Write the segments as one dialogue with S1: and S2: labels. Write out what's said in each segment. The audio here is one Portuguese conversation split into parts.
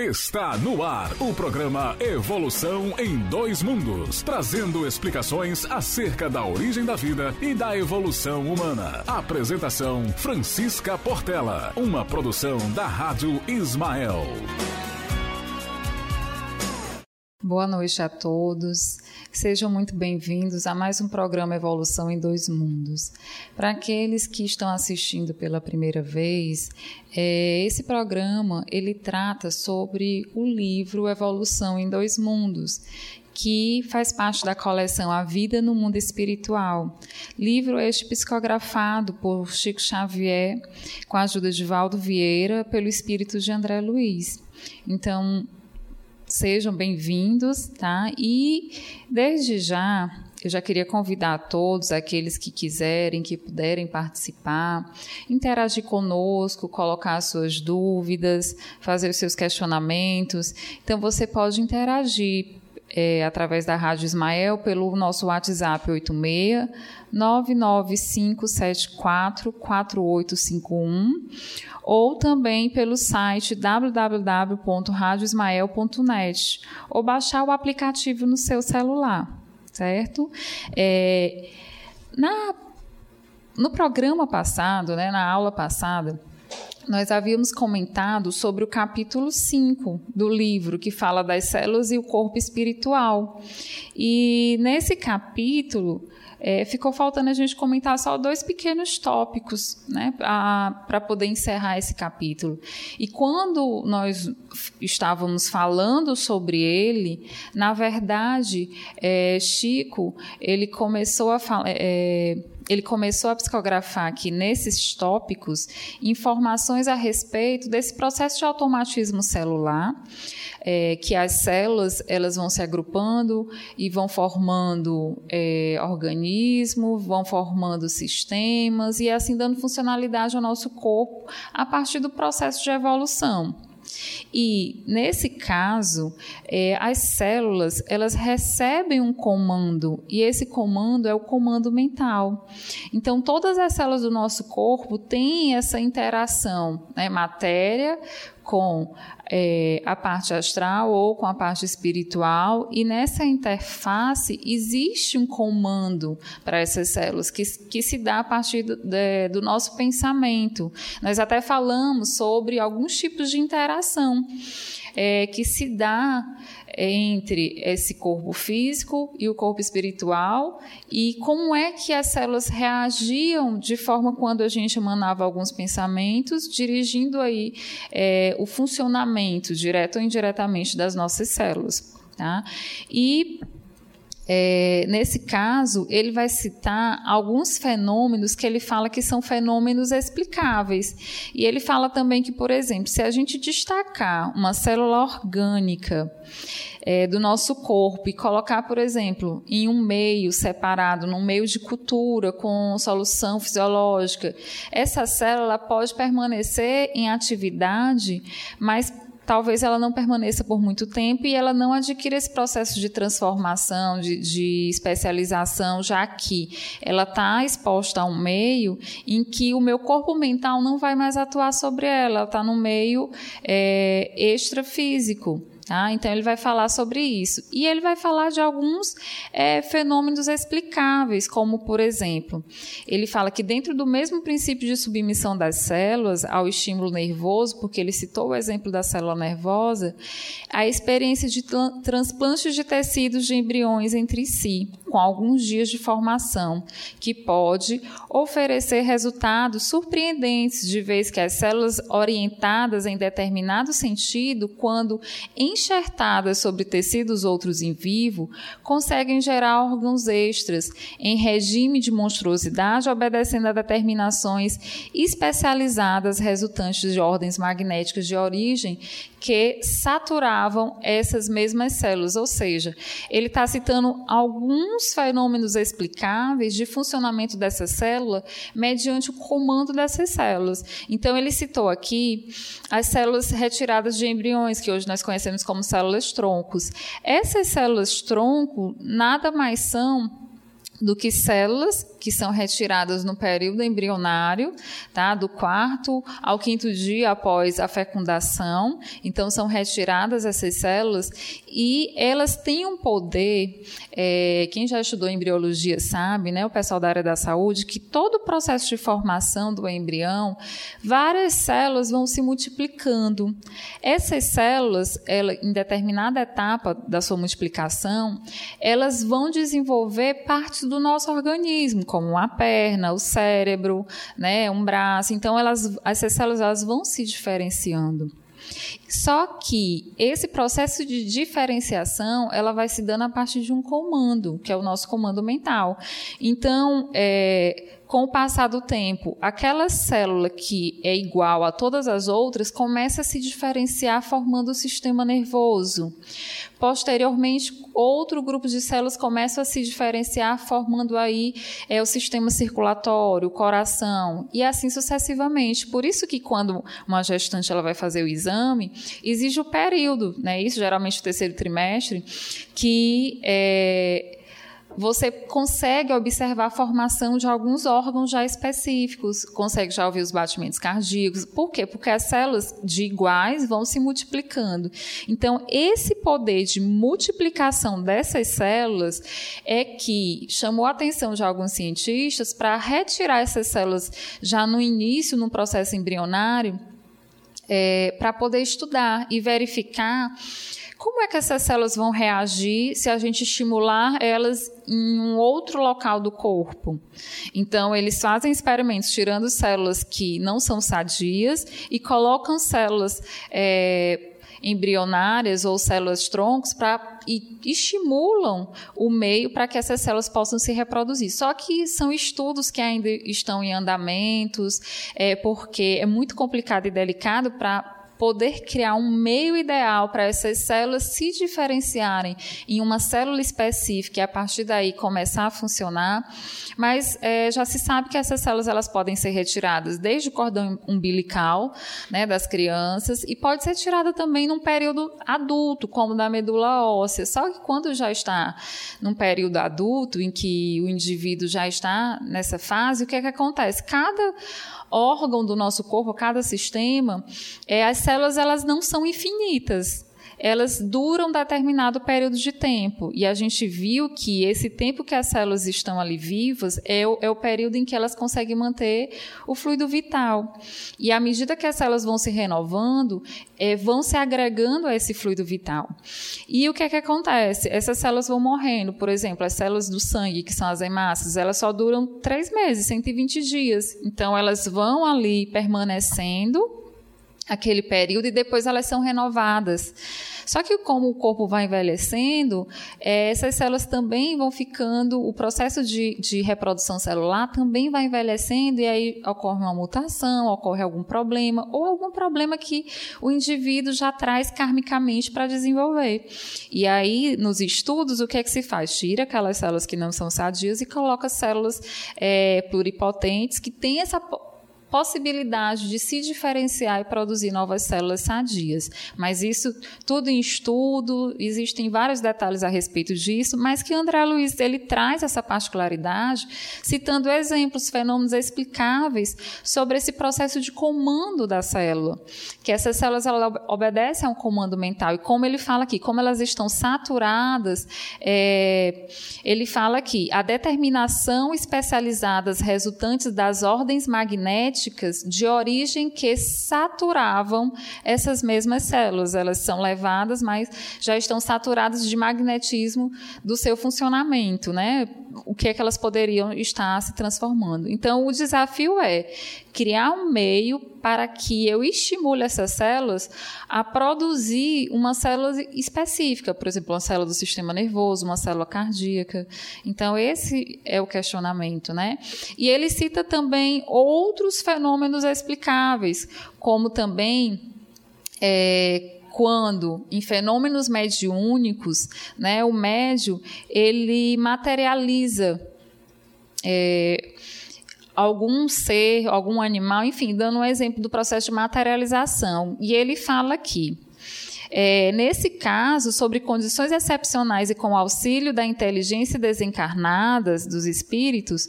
S1: Está no ar o programa Evolução em Dois Mundos, trazendo explicações acerca da origem da vida e da evolução humana. Apresentação Francisca Portela, uma produção da Rádio Ismael.
S2: Boa noite a todos. Sejam muito bem-vindos a mais um programa Evolução em Dois Mundos. Para aqueles que estão assistindo pela primeira vez, é, esse programa ele trata sobre o livro Evolução em Dois Mundos, que faz parte da coleção A Vida no Mundo Espiritual. Livro este psicografado por Chico Xavier, com a ajuda de Valdo Vieira, pelo espírito de André Luiz. Então, Sejam bem-vindos, tá? E desde já eu já queria convidar todos, aqueles que quiserem, que puderem participar, interagir conosco, colocar suas dúvidas, fazer os seus questionamentos. Então, você pode interagir é, através da Rádio Ismael pelo nosso WhatsApp 86 99574 4851 ou também pelo site www.radioismael.net ou baixar o aplicativo no seu celular, certo? É, na, no programa passado, né, na aula passada, nós havíamos comentado sobre o capítulo 5 do livro, que fala das células e o corpo espiritual. E nesse capítulo, é, ficou faltando a gente comentar só dois pequenos tópicos né, para poder encerrar esse capítulo. E quando nós estávamos falando sobre ele, na verdade, é, Chico ele começou a falar. É, ele começou a psicografar aqui nesses tópicos informações a respeito desse processo de automatismo celular, é, que as células elas vão se agrupando e vão formando é, organismo, vão formando sistemas e assim dando funcionalidade ao nosso corpo a partir do processo de evolução. E nesse caso, é, as células elas recebem um comando e esse comando é o comando mental. Então, todas as células do nosso corpo têm essa interação, né, matéria com é, a parte astral ou com a parte espiritual, e nessa interface existe um comando para essas células que, que se dá a partir do, de, do nosso pensamento. Nós até falamos sobre alguns tipos de interação é, que se dá entre esse corpo físico e o corpo espiritual e como é que as células reagiam de forma quando a gente emanava alguns pensamentos, dirigindo aí é, o funcionamento direto ou indiretamente das nossas células. Tá? E é, nesse caso, ele vai citar alguns fenômenos que ele fala que são fenômenos explicáveis. E ele fala também que, por exemplo, se a gente destacar uma célula orgânica é, do nosso corpo e colocar, por exemplo, em um meio separado, num meio de cultura com solução fisiológica, essa célula pode permanecer em atividade, mas talvez ela não permaneça por muito tempo e ela não adquira esse processo de transformação, de, de especialização, já que ela está exposta a um meio em que o meu corpo mental não vai mais atuar sobre ela, ela está no meio é, extrafísico. Tá? Então, ele vai falar sobre isso. E ele vai falar de alguns é, fenômenos explicáveis, como, por exemplo, ele fala que dentro do mesmo princípio de submissão das células ao estímulo nervoso, porque ele citou o exemplo da célula nervosa, a experiência de transplantes de tecidos de embriões entre si, com alguns dias de formação, que pode oferecer resultados surpreendentes, de vez que as células orientadas em determinado sentido, quando enxertadas sobre tecidos outros em vivo, conseguem gerar órgãos extras em regime de monstruosidade, obedecendo a determinações especializadas resultantes de ordens magnéticas de origem que saturavam essas mesmas células. Ou seja, ele está citando alguns fenômenos explicáveis de funcionamento dessa célula mediante o comando dessas células. Então, ele citou aqui as células retiradas de embriões, que hoje nós conhecemos como células troncos. Essas células tronco nada mais são do que células que são retiradas no período embrionário, tá? Do quarto ao quinto dia após a fecundação. Então, são retiradas essas células e elas têm um poder. É, quem já estudou embriologia sabe, né? O pessoal da área da saúde, que todo o processo de formação do embrião, várias células vão se multiplicando. Essas células, ela, em determinada etapa da sua multiplicação, elas vão desenvolver partes do nosso organismo, como uma perna, o cérebro, né, um braço. Então, elas, essas células elas vão se diferenciando. Só que esse processo de diferenciação, ela vai se dando a partir de um comando, que é o nosso comando mental. Então, é, com o passar do tempo, aquela célula que é igual a todas as outras começa a se diferenciar formando o sistema nervoso. Posteriormente, outro grupo de células começa a se diferenciar formando aí é, o sistema circulatório, o coração e assim sucessivamente. Por isso que quando uma gestante ela vai fazer o exame, exige o período, né? Isso geralmente o terceiro trimestre, que é, você consegue observar a formação de alguns órgãos já específicos, consegue já ouvir os batimentos cardíacos. Por quê? Porque as células de iguais vão se multiplicando. Então, esse poder de multiplicação dessas células é que chamou a atenção de alguns cientistas para retirar essas células já no início, no processo embrionário, é, para poder estudar e verificar como é que essas células vão reagir se a gente estimular elas em um outro local do corpo? Então, eles fazem experimentos tirando células que não são sadias e colocam células. É, embrionárias ou células troncos para e estimulam o meio para que essas células possam se reproduzir. Só que são estudos que ainda estão em andamentos, é, porque é muito complicado e delicado para poder criar um meio ideal para essas células se diferenciarem em uma célula específica e a partir daí começar a funcionar. Mas é, já se sabe que essas células elas podem ser retiradas desde o cordão umbilical né, das crianças e pode ser tirada também num período adulto, como da medula óssea. Só que quando já está num período adulto, em que o indivíduo já está nessa fase, o que é que acontece? Cada órgão do nosso corpo, cada sistema, é, as células elas não são infinitas elas duram determinado período de tempo. E a gente viu que esse tempo que as células estão ali vivas é o, é o período em que elas conseguem manter o fluido vital. E à medida que as células vão se renovando, é, vão se agregando a esse fluido vital. E o que é que acontece? Essas células vão morrendo. Por exemplo, as células do sangue, que são as hemácias, elas só duram três meses, 120 dias. Então, elas vão ali permanecendo aquele período e depois elas são renovadas. Só que como o corpo vai envelhecendo, é, essas células também vão ficando, o processo de, de reprodução celular também vai envelhecendo e aí ocorre uma mutação, ocorre algum problema ou algum problema que o indivíduo já traz karmicamente para desenvolver. E aí, nos estudos, o que é que se faz? Tira aquelas células que não são sadias e coloca células é, pluripotentes que têm essa possibilidade de se diferenciar e produzir novas células sadias. Mas isso tudo em estudo, existem vários detalhes a respeito disso, mas que André Luiz ele traz essa particularidade, citando exemplos, fenômenos explicáveis sobre esse processo de comando da célula, que essas células obedecem a um comando mental e como ele fala aqui, como elas estão saturadas, é, ele fala aqui a determinação especializadas resultantes das ordens magnéticas de origem que saturavam essas mesmas células. Elas são levadas, mas já estão saturadas de magnetismo do seu funcionamento, né? O que é que elas poderiam estar se transformando. Então, o desafio é criar um meio para que eu estimule essas células a produzir uma célula específica, por exemplo, uma célula do sistema nervoso, uma célula cardíaca. Então, esse é o questionamento, né? E ele cita também outros fenômenos explicáveis, como também é, quando em fenômenos mediúnicos, né, o médio ele materializa é, algum ser, algum animal, enfim, dando um exemplo do processo de materialização. E ele fala aqui. É, nesse caso, sobre condições excepcionais e com auxílio da inteligência desencarnadas dos espíritos,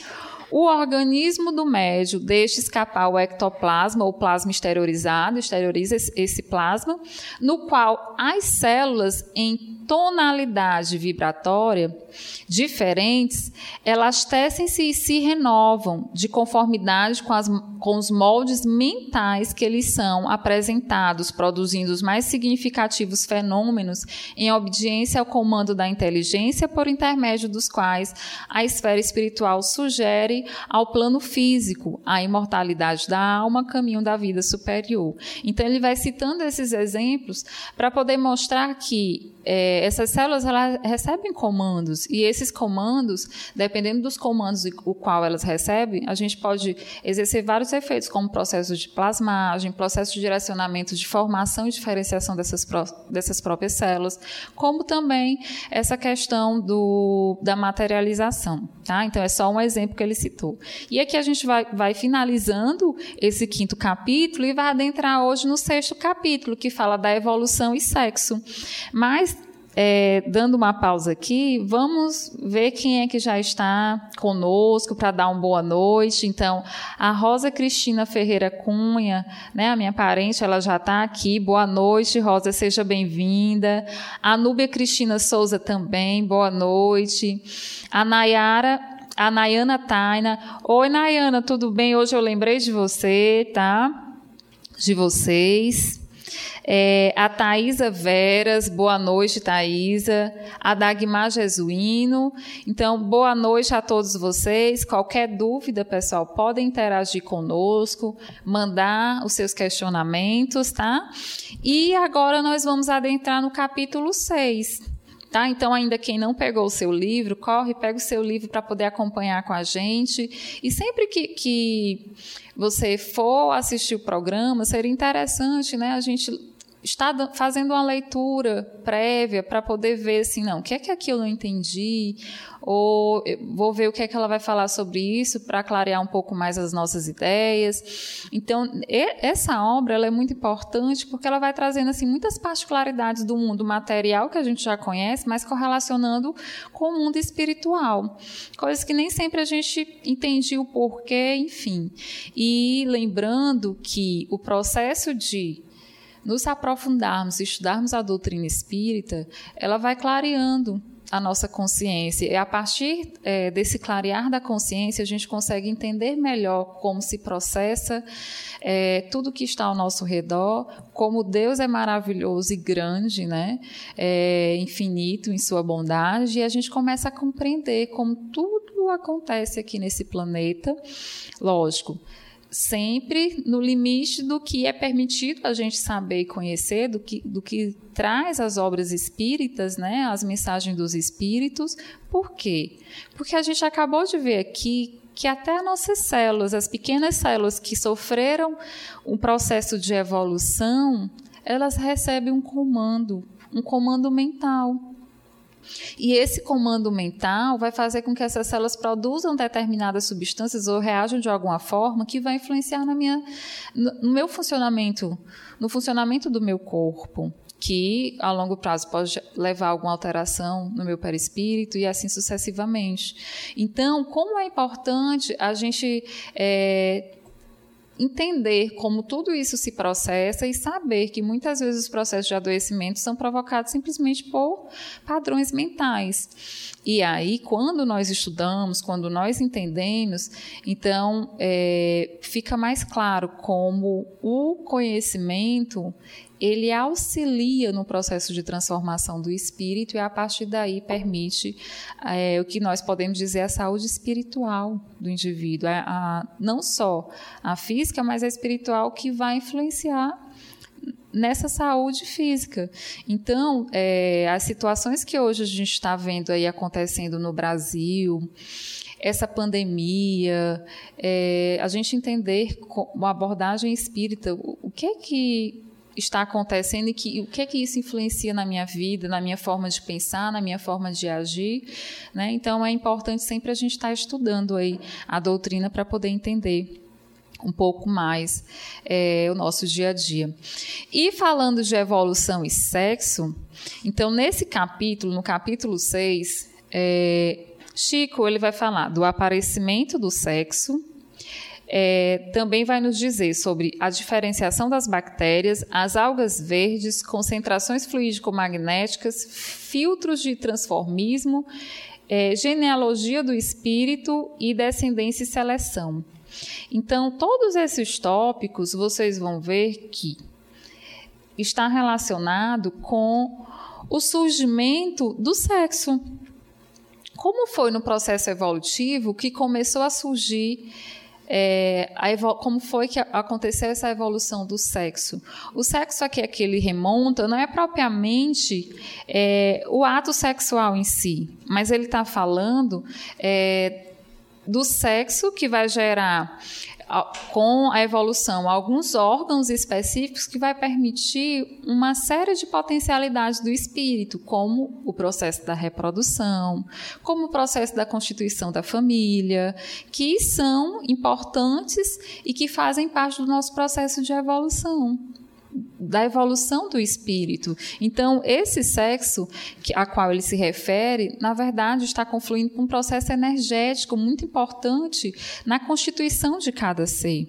S2: o organismo do médio deixa escapar o ectoplasma ou plasma exteriorizado, exterioriza esse plasma, no qual as células em tonalidade vibratória diferentes, elas tecem-se e se renovam de conformidade com, as, com os moldes mentais que eles são apresentados, produzindo os mais significativos fenômenos em obediência ao comando da inteligência, por intermédio dos quais a esfera espiritual sugere ao plano físico a imortalidade da alma, caminho da vida superior. Então, ele vai citando esses exemplos para poder mostrar que é, essas células recebem comandos e esses comandos, dependendo dos comandos o qual elas recebem, a gente pode exercer vários efeitos, como processo de plasmagem, processo de direcionamento de formação e diferenciação dessas, dessas próprias células, como também essa questão do, da materialização. Tá? Então, é só um exemplo que ele citou. E aqui a gente vai, vai finalizando esse quinto capítulo e vai adentrar hoje no sexto capítulo, que fala da evolução e sexo. Mas é, dando uma pausa aqui, vamos ver quem é que já está conosco para dar uma boa noite. Então, a Rosa Cristina Ferreira Cunha, né, a minha parente, ela já está aqui. Boa noite, Rosa, seja bem-vinda. A Núbia Cristina Souza também, boa noite. A Nayara a Nayana Taina. Oi, Nayana, tudo bem? Hoje eu lembrei de você, tá? De vocês. É, a Thaisa Veras, boa noite, Thaisa. A Dagmar Jesuíno. Então, boa noite a todos vocês. Qualquer dúvida, pessoal, podem interagir conosco, mandar os seus questionamentos, tá? E agora nós vamos adentrar no capítulo 6. Tá? Então, ainda quem não pegou o seu livro, corre, pega o seu livro para poder acompanhar com a gente. E sempre que, que você for assistir o programa, seria interessante né, a gente está fazendo uma leitura prévia para poder ver assim, não, o que é que aqui eu não entendi, ou vou ver o que é que ela vai falar sobre isso para clarear um pouco mais as nossas ideias. Então, essa obra ela é muito importante porque ela vai trazendo assim muitas particularidades do mundo material que a gente já conhece, mas correlacionando com o mundo espiritual, coisas que nem sempre a gente entendia o porquê, enfim. E lembrando que o processo de nos aprofundarmos, estudarmos a doutrina espírita, ela vai clareando a nossa consciência. E a partir é, desse clarear da consciência, a gente consegue entender melhor como se processa é, tudo que está ao nosso redor, como Deus é maravilhoso e grande, né? É, infinito em sua bondade, e a gente começa a compreender como tudo acontece aqui nesse planeta. Lógico, sempre no limite do que é permitido a gente saber e conhecer, do que, do que traz as obras espíritas, né, as mensagens dos espíritos. Por quê? Porque a gente acabou de ver aqui que até nossas células, as pequenas células que sofreram um processo de evolução, elas recebem um comando, um comando mental. E esse comando mental vai fazer com que essas células produzam determinadas substâncias ou reajam de alguma forma que vai influenciar na minha, no meu funcionamento, no funcionamento do meu corpo que a longo prazo pode levar a alguma alteração no meu perispírito e assim sucessivamente. Então, como é importante a gente é, entender como tudo isso se processa e saber que muitas vezes os processos de adoecimento são provocados simplesmente por padrões mentais. E aí, quando nós estudamos, quando nós entendemos, então é, fica mais claro como o conhecimento ele auxilia no processo de transformação do espírito e a partir daí permite é, o que nós podemos dizer a saúde espiritual do indivíduo, a, a, não só a física, mas a espiritual que vai influenciar nessa saúde física. Então, é, as situações que hoje a gente está vendo aí acontecendo no Brasil, essa pandemia, é, a gente entender a abordagem espírita, o que é que está acontecendo e que, o que é que isso influencia na minha vida, na minha forma de pensar, na minha forma de agir. Né? Então, é importante sempre a gente estar estudando aí a doutrina para poder entender um pouco mais é, o nosso dia a dia. E falando de evolução e sexo, então, nesse capítulo, no capítulo 6, é, Chico ele vai falar do aparecimento do sexo, é, também vai nos dizer sobre a diferenciação das bactérias, as algas verdes, concentrações fluídico-magnéticas, filtros de transformismo, é, genealogia do espírito e descendência e seleção. Então, todos esses tópicos vocês vão ver que está relacionado com o surgimento do sexo. Como foi no processo evolutivo que começou a surgir é, como foi que aconteceu essa evolução do sexo. O sexo aqui é que ele remonta não é propriamente é, o ato sexual em si, mas ele está falando é, do sexo que vai gerar com a evolução alguns órgãos específicos que vai permitir uma série de potencialidades do espírito, como o processo da reprodução, como o processo da constituição da família, que são importantes e que fazem parte do nosso processo de evolução da evolução do espírito. Então, esse sexo a qual ele se refere, na verdade, está confluindo com um processo energético muito importante na constituição de cada ser.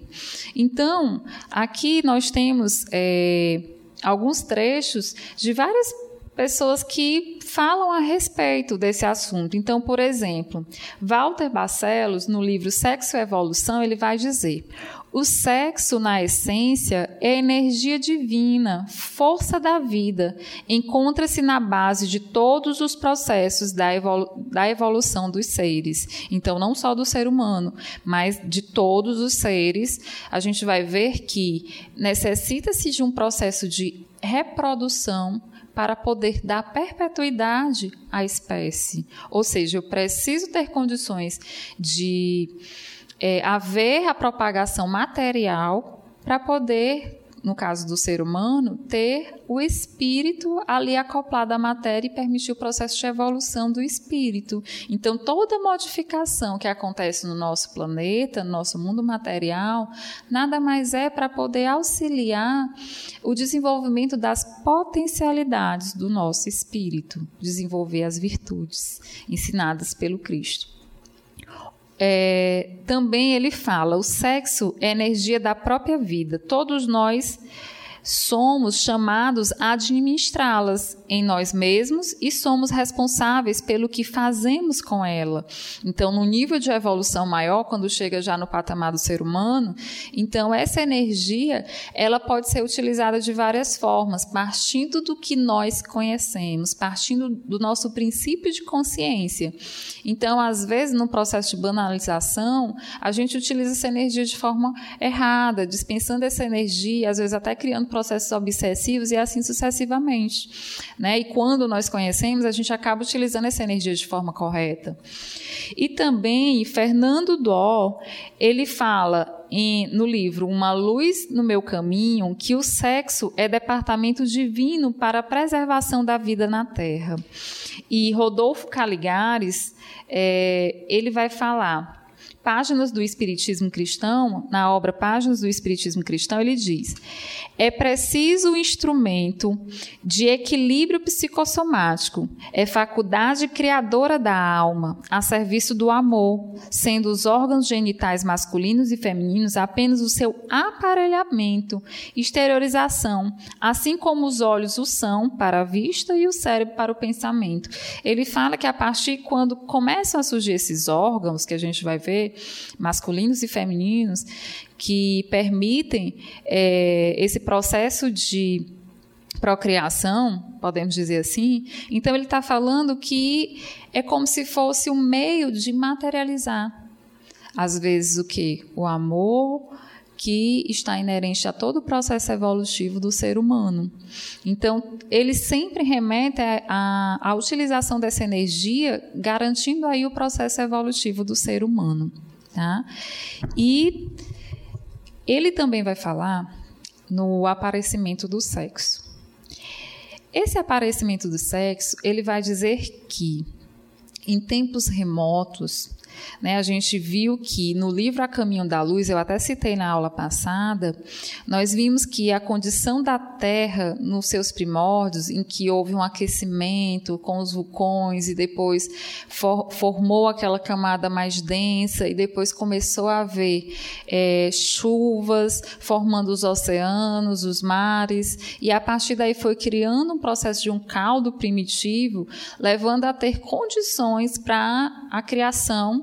S2: Então, aqui nós temos é, alguns trechos de várias pessoas que falam a respeito desse assunto. Então, por exemplo, Walter Barcelos, no livro Sexo e Evolução, ele vai dizer: o sexo, na essência, é energia divina, força da vida. Encontra-se na base de todos os processos da, evolu da evolução dos seres. Então, não só do ser humano, mas de todos os seres. A gente vai ver que necessita-se de um processo de reprodução para poder dar perpetuidade à espécie. Ou seja, eu preciso ter condições de é, haver a propagação material para poder, no caso do ser humano, ter o espírito ali acoplado à matéria e permitir o processo de evolução do espírito. Então, toda modificação que acontece no nosso planeta, no nosso mundo material, nada mais é para poder auxiliar o desenvolvimento das potencialidades do nosso espírito, desenvolver as virtudes ensinadas pelo Cristo é, também ele fala: o sexo é energia da própria vida. Todos nós somos chamados a administrá-las em nós mesmos e somos responsáveis pelo que fazemos com ela. Então, no nível de evolução maior, quando chega já no patamar do ser humano, então essa energia, ela pode ser utilizada de várias formas, partindo do que nós conhecemos, partindo do nosso princípio de consciência. Então, às vezes, no processo de banalização, a gente utiliza essa energia de forma errada, dispensando essa energia, às vezes até criando processos obsessivos e assim sucessivamente. Né? E quando nós conhecemos, a gente acaba utilizando essa energia de forma correta. E também, Fernando Dó, ele fala no livro Uma Luz no Meu Caminho que o sexo é departamento divino para a preservação da vida na Terra. E Rodolfo Caligares, é, ele vai falar Páginas do Espiritismo Cristão, na obra Páginas do Espiritismo Cristão, ele diz: é preciso um instrumento de equilíbrio psicossomático, é faculdade criadora da alma, a serviço do amor, sendo os órgãos genitais masculinos e femininos apenas o seu aparelhamento, exteriorização, assim como os olhos o são para a vista e o cérebro para o pensamento. Ele fala que a partir quando começam a surgir esses órgãos que a gente vai ver, masculinos e femininos, que permitem é, esse processo de procriação, podemos dizer assim. Então, ele está falando que é como se fosse um meio de materializar. Às vezes, o que? O amor que está inerente a todo o processo evolutivo do ser humano. Então, ele sempre remete à utilização dessa energia, garantindo aí o processo evolutivo do ser humano. Tá? E ele também vai falar no aparecimento do sexo. Esse aparecimento do sexo, ele vai dizer que em tempos remotos, né, a gente viu que no livro A Caminho da Luz, eu até citei na aula passada, nós vimos que a condição da Terra nos seus primórdios, em que houve um aquecimento com os vulcões e depois for, formou aquela camada mais densa e depois começou a haver é, chuvas formando os oceanos, os mares, e a partir daí foi criando um processo de um caldo primitivo, levando a ter condições para a criação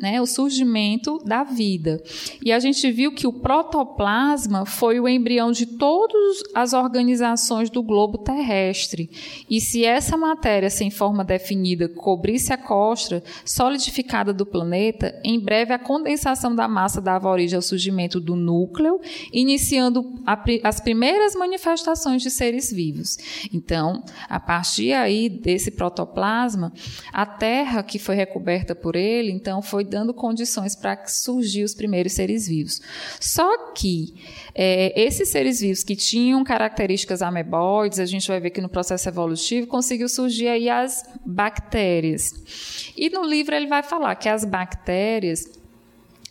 S2: né, o surgimento da vida. E a gente viu que o protoplasma foi o embrião de todas as organizações do globo terrestre. E se essa matéria sem forma definida cobrisse a costa solidificada do planeta, em breve a condensação da massa dava origem ao surgimento do núcleo, iniciando a, as primeiras manifestações de seres vivos. Então, a partir aí desse protoplasma, a Terra que foi recoberta por ele, então foi dando condições para surgir os primeiros seres vivos. Só que é, esses seres vivos que tinham características ameboides, a gente vai ver que no processo evolutivo conseguiu surgir aí as bactérias. E no livro ele vai falar que as bactérias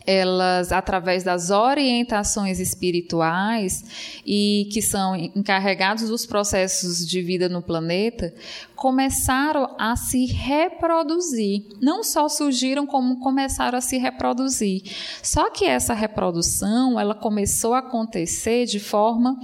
S2: elas, através das orientações espirituais e que são encarregados dos processos de vida no planeta, começaram a se reproduzir. Não só surgiram, como começaram a se reproduzir. Só que essa reprodução, ela começou a acontecer de forma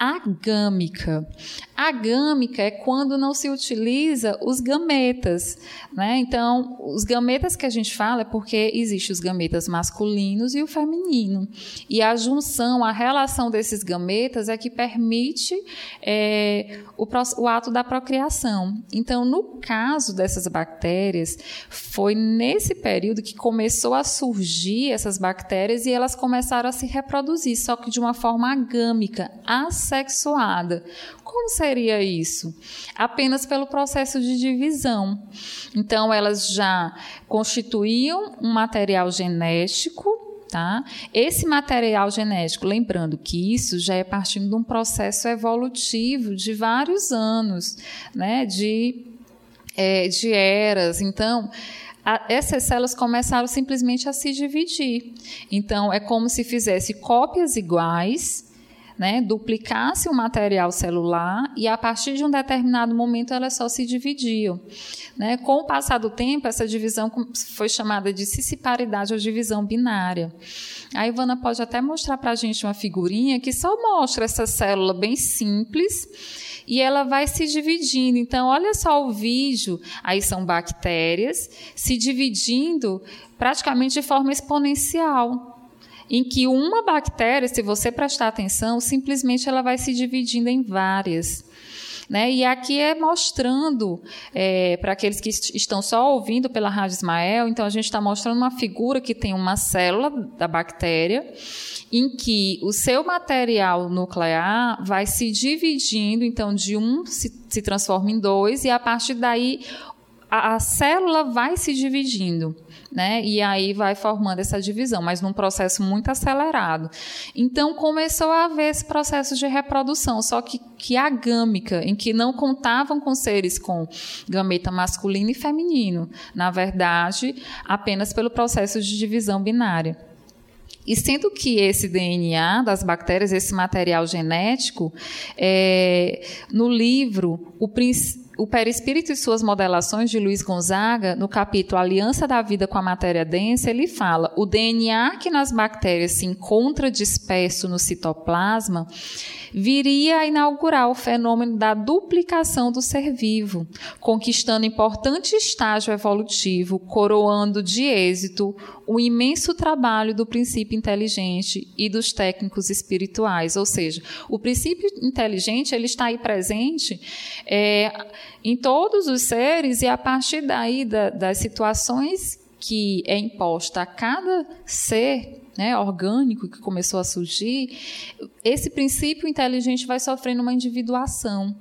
S2: agâmica. Agâmica é quando não se utiliza os gametas, né? Então, os gametas que a gente fala é porque existem os gametas masculinos e o feminino. E a junção, a relação desses gametas é que permite é, o, o ato da procriação. Então, no caso dessas bactérias, foi nesse período que começou a surgir essas bactérias e elas começaram a se reproduzir, só que de uma forma agâmica, assexuada. Como seria isso? Apenas pelo processo de divisão. Então, elas já constituíam um material genético Tá? Esse material genético, lembrando que isso já é partindo de um processo evolutivo de vários anos, né? de, é, de eras. Então, a, essas células começaram simplesmente a se dividir. Então, é como se fizesse cópias iguais né, duplicasse o material celular e a partir de um determinado momento elas só se dividiam. Né? Com o passar do tempo, essa divisão foi chamada de cissiparidade ou divisão binária. A Ivana pode até mostrar para a gente uma figurinha que só mostra essa célula bem simples e ela vai se dividindo. Então, olha só o vídeo, aí são bactérias se dividindo praticamente de forma exponencial em que uma bactéria, se você prestar atenção, simplesmente ela vai se dividindo em várias. Né? E aqui é mostrando, é, para aqueles que estão só ouvindo pela Rádio Ismael, então a gente está mostrando uma figura que tem uma célula da bactéria, em que o seu material nuclear vai se dividindo, então de um se, se transforma em dois, e a partir daí a, a célula vai se dividindo né? E aí vai formando essa divisão, mas num processo muito acelerado. Então começou a haver esse processo de reprodução, só que, que agâmica, em que não contavam com seres com gameta masculino e feminino. Na verdade, apenas pelo processo de divisão binária. E sendo que esse DNA das bactérias, esse material genético, é, no livro, o princípio o Perispírito e suas modelações de Luiz Gonzaga, no capítulo Aliança da Vida com a Matéria Densa, ele fala: o DNA que nas bactérias se encontra disperso no citoplasma viria a inaugurar o fenômeno da duplicação do ser vivo, conquistando importante estágio evolutivo, coroando de êxito o imenso trabalho do princípio inteligente e dos técnicos espirituais. Ou seja, o princípio inteligente ele está aí presente é, em todos os seres e a partir daí da, das situações que é imposta a cada ser né, orgânico que começou a surgir, esse princípio inteligente vai sofrendo uma individuação.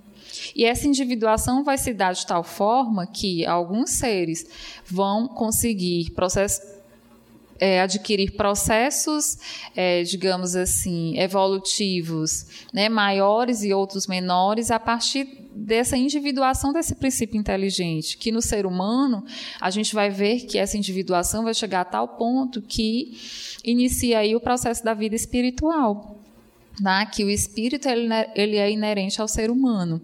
S2: E essa individuação vai se dar de tal forma que alguns seres vão conseguir process é, adquirir processos, é, digamos assim, evolutivos, né, maiores e outros menores, a partir dessa individuação desse princípio inteligente, que no ser humano a gente vai ver que essa individuação vai chegar a tal ponto que inicia aí o processo da vida espiritual. Tá? Que o espírito ele, ele é inerente ao ser humano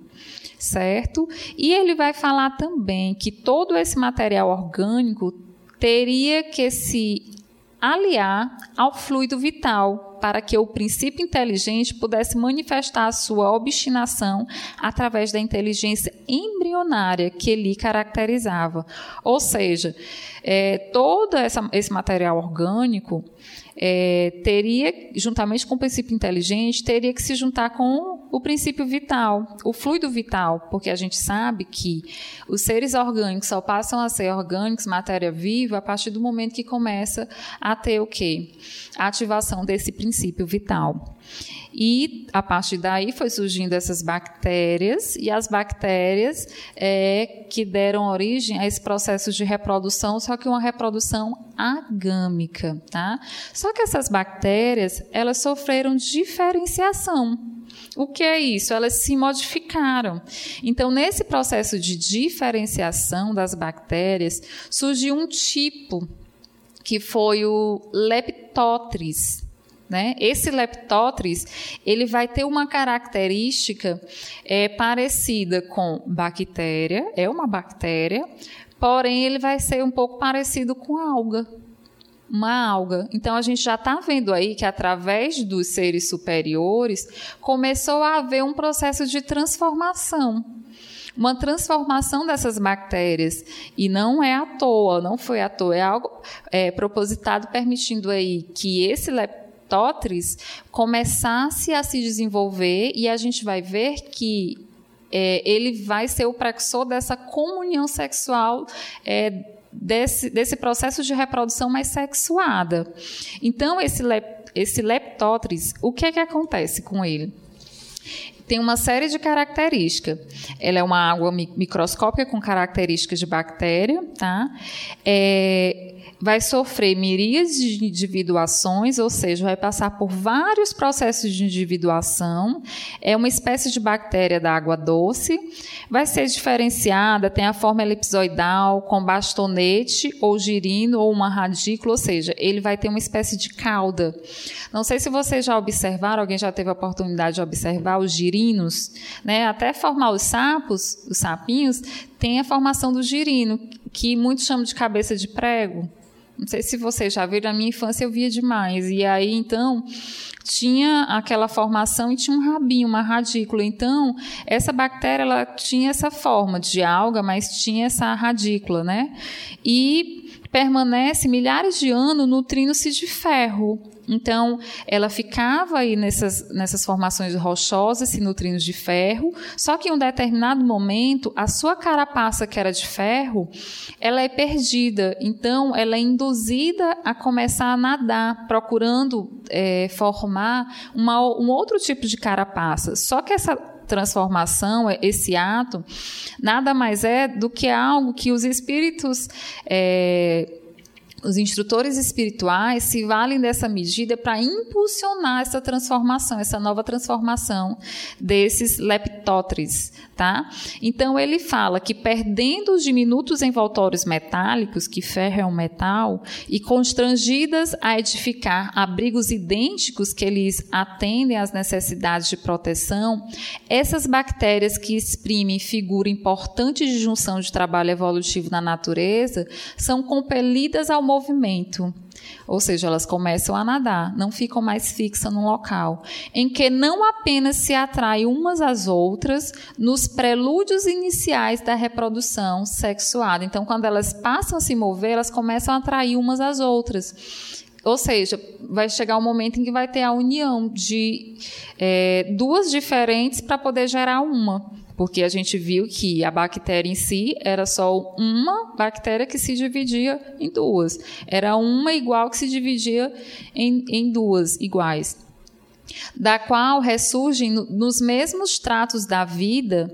S2: certo? E ele vai falar também que todo esse material orgânico teria que se aliar ao fluido vital para que o princípio inteligente pudesse manifestar a sua obstinação através da inteligência embrionária que lhe caracterizava. Ou seja, é, todo essa, esse material orgânico é, teria, juntamente com o princípio inteligente, teria que se juntar com o princípio vital, o fluido vital, porque a gente sabe que os seres orgânicos só passam a ser orgânicos, matéria viva, a partir do momento que começa a ter o quê? A ativação desse princípio vital. E a partir daí foi surgindo essas bactérias, e as bactérias é, que deram origem a esse processo de reprodução, só que uma reprodução agâmica. Tá? Só que essas bactérias elas sofreram diferenciação. O que é isso? Elas se modificaram. Então, nesse processo de diferenciação das bactérias, surgiu um tipo que foi o Leptotris. Né? Esse leptotris ele vai ter uma característica é, parecida com bactéria, é uma bactéria, porém ele vai ser um pouco parecido com alga, uma alga. Então a gente já está vendo aí que através dos seres superiores começou a haver um processo de transformação uma transformação dessas bactérias. E não é à toa, não foi à toa, é algo é, propositado permitindo aí que esse leptotris tótris começasse a se desenvolver e a gente vai ver que é, ele vai ser o precursor dessa comunhão sexual é, desse, desse processo de reprodução mais sexuada. Então, esse, esse leptótris, o que é que acontece com ele? tem uma série de características. Ela é uma água microscópica com características de bactéria, tá? É, vai sofrer miríades de individuações, ou seja, vai passar por vários processos de individuação. É uma espécie de bactéria da água doce. Vai ser diferenciada, tem a forma elipsoidal, com bastonete ou girino ou uma radícula, ou seja, ele vai ter uma espécie de cauda. Não sei se vocês já observaram, alguém já teve a oportunidade de observar os girinos, né? Até formar os sapos, os sapinhos, tem a formação do girino, que muitos chamam de cabeça de prego. Não sei se vocês já viram, na minha infância eu via demais. E aí, então, tinha aquela formação e tinha um rabinho, uma radícula. Então, essa bactéria ela tinha essa forma de alga, mas tinha essa radícula, né? E permanece milhares de anos nutrindo-se de ferro. Então, ela ficava aí nessas, nessas formações rochosas, se nutrindo de ferro, só que em um determinado momento, a sua carapaça, que era de ferro, ela é perdida. Então, ela é induzida a começar a nadar, procurando é, formar uma, um outro tipo de carapaça. Só que essa transformação, esse ato, nada mais é do que algo que os espíritos. É, os instrutores espirituais se valem dessa medida para impulsionar essa transformação, essa nova transformação desses leptótris, tá? Então ele fala que perdendo os diminutos envoltórios metálicos, que ferro é um metal, e constrangidas a edificar abrigos idênticos que eles atendem às necessidades de proteção, essas bactérias que exprimem figura importante de junção de trabalho evolutivo na natureza são compelidas ao movimento. Ou seja, elas começam a nadar, não ficam mais fixas num local, em que não apenas se atraem umas às outras nos prelúdios iniciais da reprodução sexuada. Então, quando elas passam a se mover, elas começam a atrair umas às outras. Ou seja, vai chegar um momento em que vai ter a união de é, duas diferentes para poder gerar uma porque a gente viu que a bactéria em si era só uma bactéria que se dividia em duas. Era uma igual que se dividia em, em duas iguais. Da qual ressurgem nos mesmos tratos da vida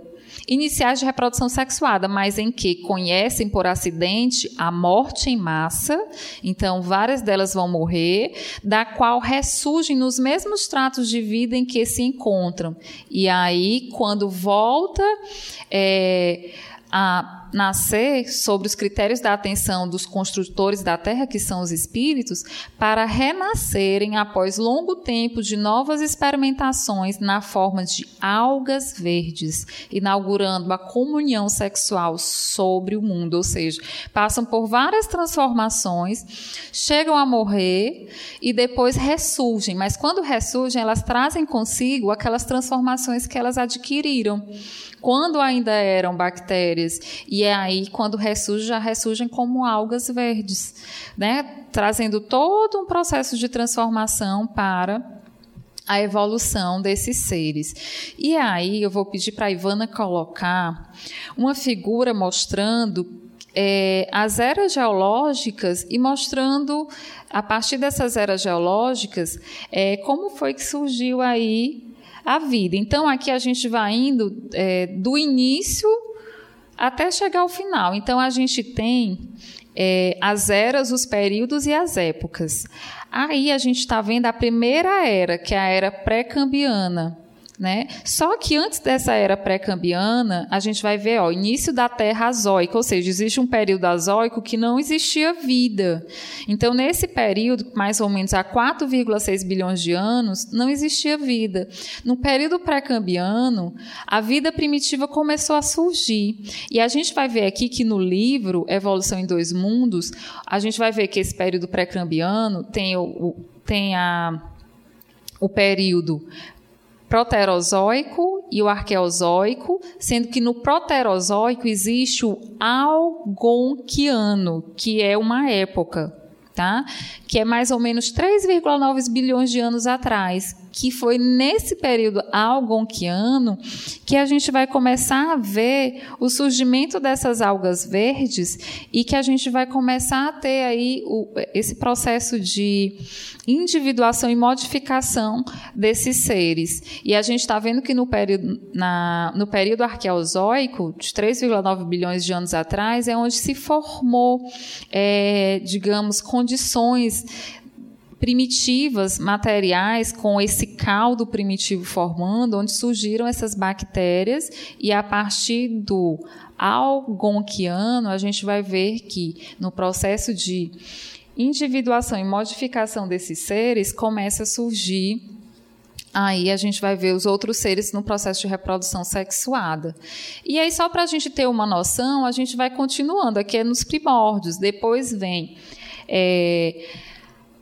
S2: iniciais de reprodução sexuada, mas em que conhecem por acidente a morte em massa, então várias delas vão morrer, da qual ressurgem nos mesmos tratos de vida em que se encontram. E aí, quando volta é, a nascer sobre os critérios da atenção dos construtores da terra, que são os espíritos, para renascerem após longo tempo de novas experimentações na forma de algas verdes, inaugurando a comunhão sexual sobre o mundo, ou seja, passam por várias transformações, chegam a morrer e depois ressurgem, mas quando ressurgem, elas trazem consigo aquelas transformações que elas adquiriram quando ainda eram bactérias. E é aí, quando ressurgem, já ressurgem como algas verdes, né? trazendo todo um processo de transformação para a evolução desses seres. E aí eu vou pedir para a Ivana colocar uma figura mostrando é, as eras geológicas e mostrando, a partir dessas eras geológicas, é, como foi que surgiu aí a vida. Então, aqui a gente vai indo é, do início até chegar ao final. Então, a gente tem é, as eras, os períodos e as épocas. Aí a gente está vendo a primeira era, que é a era pré-cambiana. Né? Só que antes dessa era pré-cambiana, a gente vai ver o início da Terra azoica, ou seja, existe um período azoico que não existia vida. Então, nesse período, mais ou menos há 4,6 bilhões de anos, não existia vida. No período pré-cambiano, a vida primitiva começou a surgir. E a gente vai ver aqui que no livro Evolução em Dois Mundos, a gente vai ver que esse período pré-cambiano tem o, tem a o período proterozoico e o arqueozoico, sendo que no proterozoico existe o algonquiano, que é uma época, tá? Que é mais ou menos 3,9 bilhões de anos atrás, que foi nesse período algonquiano que a gente vai começar a ver o surgimento dessas algas verdes e que a gente vai começar a ter aí o, esse processo de individuação e modificação desses seres. E a gente está vendo que no período, na, no período arqueozoico, de 3,9 bilhões de anos atrás, é onde se formou, é, digamos, condições primitivas, materiais, com esse caldo primitivo formando, onde surgiram essas bactérias, e a partir do algonquiano, a gente vai ver que no processo de individuação e modificação desses seres começa a surgir Aí a gente vai ver os outros seres no processo de reprodução sexuada. E aí, só para a gente ter uma noção, a gente vai continuando. Aqui é nos primórdios. Depois vem é,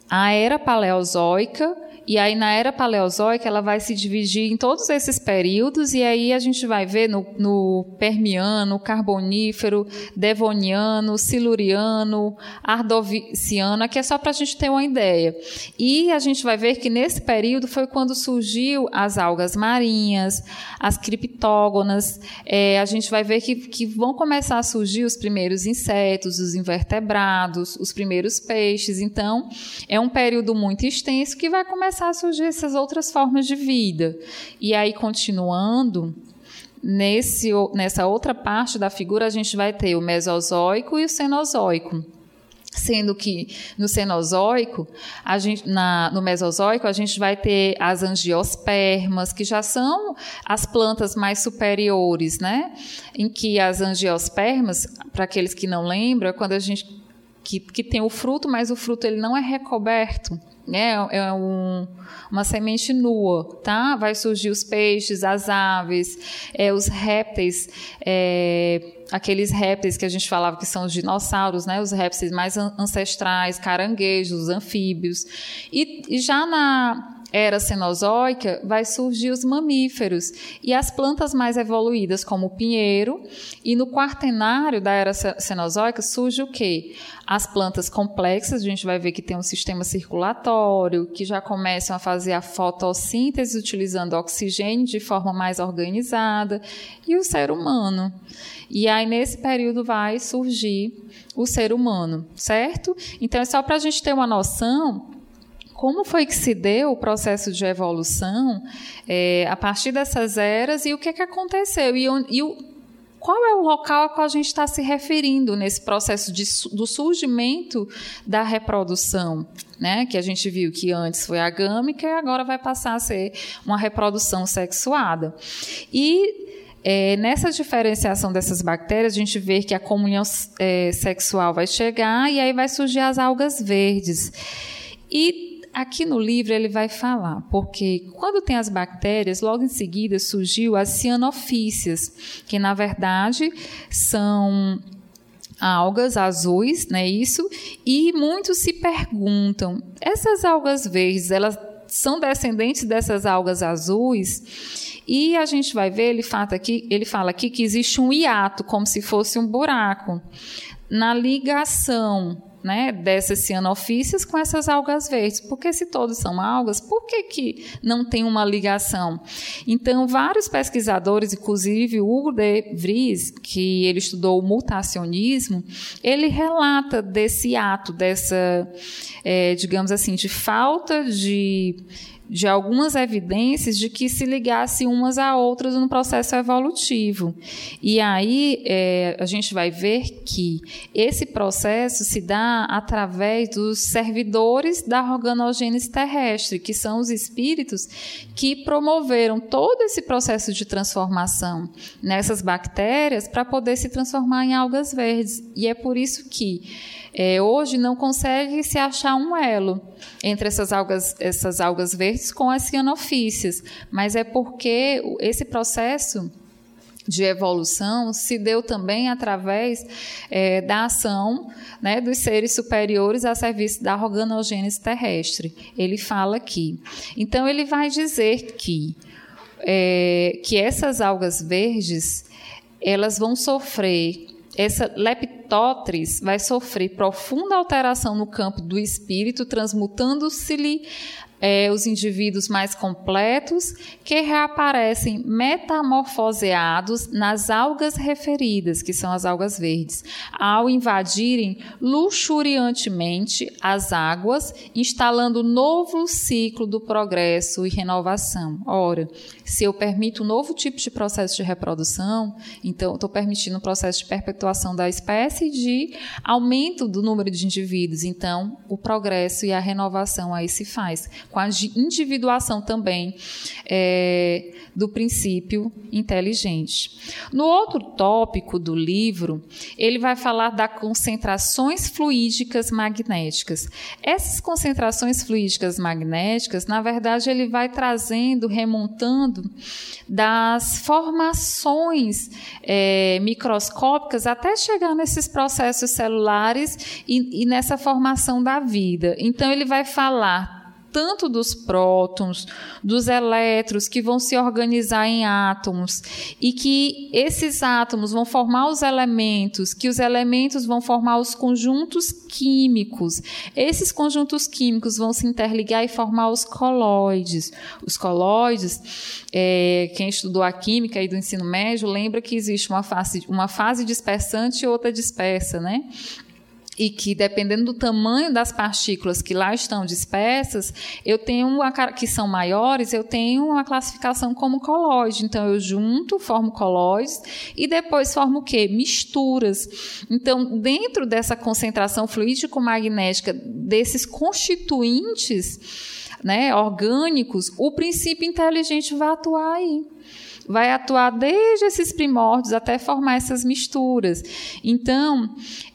S2: a era paleozoica, e aí na era paleozoica ela vai se dividir em todos esses períodos, e aí a gente vai ver no, no Permiano, Carbonífero, Devoniano, Siluriano, Ardoviciano, aqui é só para a gente ter uma ideia. E a gente vai ver que nesse período foi quando surgiu as algas marinhas, as criptógonas, é, a gente vai ver que, que vão começar a surgir os primeiros insetos, os invertebrados, os primeiros peixes. Então, é um período muito extenso que vai começar a surgir essas outras formas de vida. E aí, continuando, nesse, nessa outra parte da figura, a gente vai ter o Mesozoico e o Cenozoico sendo que no Cenozoico, a gente, na, no Mesozoico, a gente vai ter as angiospermas, que já são as plantas mais superiores, né? Em que as angiospermas, para aqueles que não lembram, é quando a gente que, que tem o fruto, mas o fruto ele não é recoberto né? É um, uma semente nua, tá? Vai surgir os peixes, as aves, é, os répteis, é, aqueles répteis que a gente falava que são os dinossauros, né? Os répteis mais ancestrais, caranguejos, anfíbios. E, e já na era cenozoica, vai surgir os mamíferos e as plantas mais evoluídas, como o pinheiro. E no quaternário da era cenozoica surge o quê? As plantas complexas, a gente vai ver que tem um sistema circulatório, que já começam a fazer a fotossíntese utilizando oxigênio de forma mais organizada, e o ser humano. E aí, nesse período, vai surgir o ser humano, certo? Então, é só para a gente ter uma noção como foi que se deu o processo de evolução é, a partir dessas eras e o que, que aconteceu e, e o, qual é o local a qual a gente está se referindo nesse processo de, do surgimento da reprodução, né? Que a gente viu que antes foi agâmica e agora vai passar a ser uma reprodução sexuada. E é, nessa diferenciação dessas bactérias, a gente vê que a comunhão é, sexual vai chegar e aí vai surgir as algas verdes. E aqui no livro ele vai falar, porque quando tem as bactérias, logo em seguida surgiu as cianofícias, que na verdade são algas azuis, não é isso? E muitos se perguntam, essas algas verdes, elas são descendentes dessas algas azuis? E a gente vai ver, ele fala aqui, ele fala aqui que existe um hiato, como se fosse um buraco, na ligação né, dessas cianofícias com essas algas verdes. Porque se todos são algas, por que, que não tem uma ligação? Então, vários pesquisadores, inclusive Hugo de Vries, que ele estudou o mutacionismo, ele relata desse ato, dessa, é, digamos assim, de falta de de algumas evidências de que se ligasse umas a outras no processo evolutivo. E aí é, a gente vai ver que esse processo se dá através dos servidores da organogênese terrestre, que são os espíritos que promoveram todo esse processo de transformação nessas bactérias para poder se transformar em algas verdes. E é por isso que é, hoje não consegue se achar um elo entre essas algas, essas algas verdes com as cianofícias, mas é porque esse processo de evolução se deu também através é, da ação né, dos seres superiores a serviço da organogênese terrestre. Ele fala aqui. Então, ele vai dizer que, é, que essas algas verdes elas vão sofrer essa leptótris vai sofrer profunda alteração no campo do espírito, transmutando-se-lhe é, os indivíduos mais completos que reaparecem metamorfoseados nas algas referidas, que são as algas verdes, ao invadirem luxuriantemente as águas, instalando novo ciclo do progresso e renovação. Ora, se eu permito um novo tipo de processo de reprodução, então estou permitindo um processo de perpetuação da espécie e de aumento do número de indivíduos. Então, o progresso e a renovação aí se faz com a individuação também é, do princípio inteligente. No outro tópico do livro, ele vai falar das concentrações fluídicas magnéticas. Essas concentrações fluídicas magnéticas, na verdade, ele vai trazendo, remontando das formações é, microscópicas até chegar nesses processos celulares e, e nessa formação da vida. Então, ele vai falar tanto dos prótons, dos elétrons que vão se organizar em átomos e que esses átomos vão formar os elementos, que os elementos vão formar os conjuntos químicos. Esses conjuntos químicos vão se interligar e formar os colóides. Os colóides, é, quem estudou a química aí do ensino médio lembra que existe uma fase, uma fase dispersante e outra dispersa, né? E que dependendo do tamanho das partículas que lá estão dispersas, eu tenho uma, que são maiores, eu tenho uma classificação como colóide. Então eu junto, formo colóides e depois formo o quê? Misturas. Então, dentro dessa concentração fluídico-magnética desses constituintes, né, orgânicos, o princípio inteligente vai atuar aí vai atuar desde esses primórdios até formar essas misturas. Então,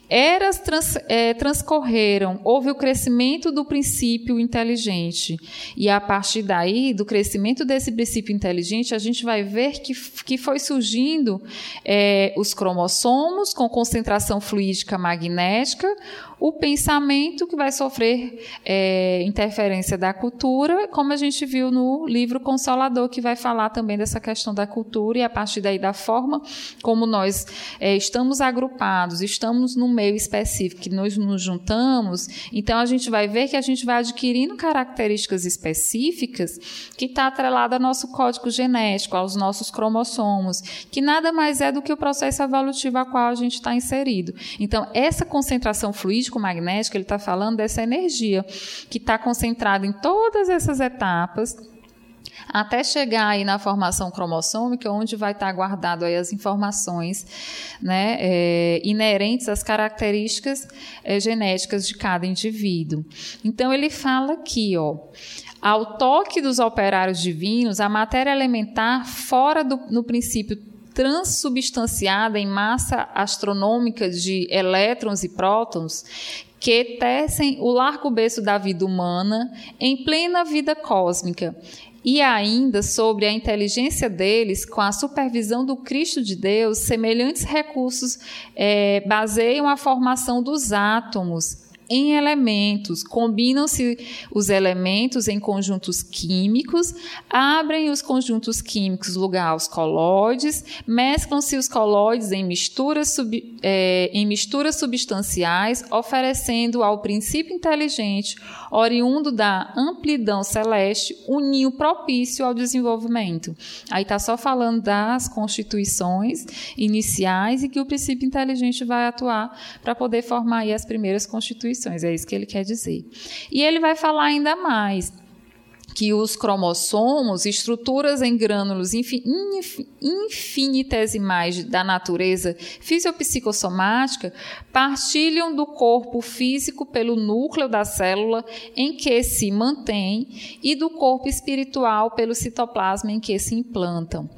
S2: Eras trans, é, transcorreram, houve o crescimento do princípio inteligente. E a partir daí, do crescimento desse princípio inteligente, a gente vai ver que, que foi surgindo é, os cromossomos com concentração fluídica magnética, o pensamento que vai sofrer é, interferência da cultura, como a gente viu no livro Consolador, que vai falar também dessa questão da cultura e a partir daí da forma como nós é, estamos agrupados, estamos no meio específico que nós nos juntamos, então a gente vai ver que a gente vai adquirindo características específicas que está atrelada ao nosso código genético, aos nossos cromossomos, que nada mais é do que o processo evolutivo a qual a gente está inserido. Então, essa concentração fluídico-magnética, ele está falando dessa energia que está concentrada em todas essas etapas até chegar aí na formação cromossômica, onde vai estar guardado aí as informações né, é, inerentes às características é, genéticas de cada indivíduo. Então ele fala aqui, ó, ao toque dos operários divinos, a matéria elementar fora do no princípio transubstanciada em massa astronômica de elétrons e prótons, que tecem o largo berço da vida humana em plena vida cósmica e ainda sobre a inteligência deles, com a supervisão do Cristo de Deus, semelhantes recursos é, baseiam a formação dos átomos em elementos. Combinam-se os elementos em conjuntos químicos, abrem os conjuntos químicos lugar aos colóides, mesclam-se os colóides em misturas, sub, é, em misturas substanciais, oferecendo ao princípio inteligente, oriundo da amplidão celeste, um ninho propício ao desenvolvimento. Aí está só falando das constituições iniciais e que o princípio inteligente vai atuar para poder formar as primeiras constituições é isso que ele quer dizer. E ele vai falar ainda mais que os cromossomos, estruturas em grânulos infinitesimais da natureza fisiopsicossomática, partilham do corpo físico pelo núcleo da célula em que se mantém e do corpo espiritual pelo citoplasma em que se implantam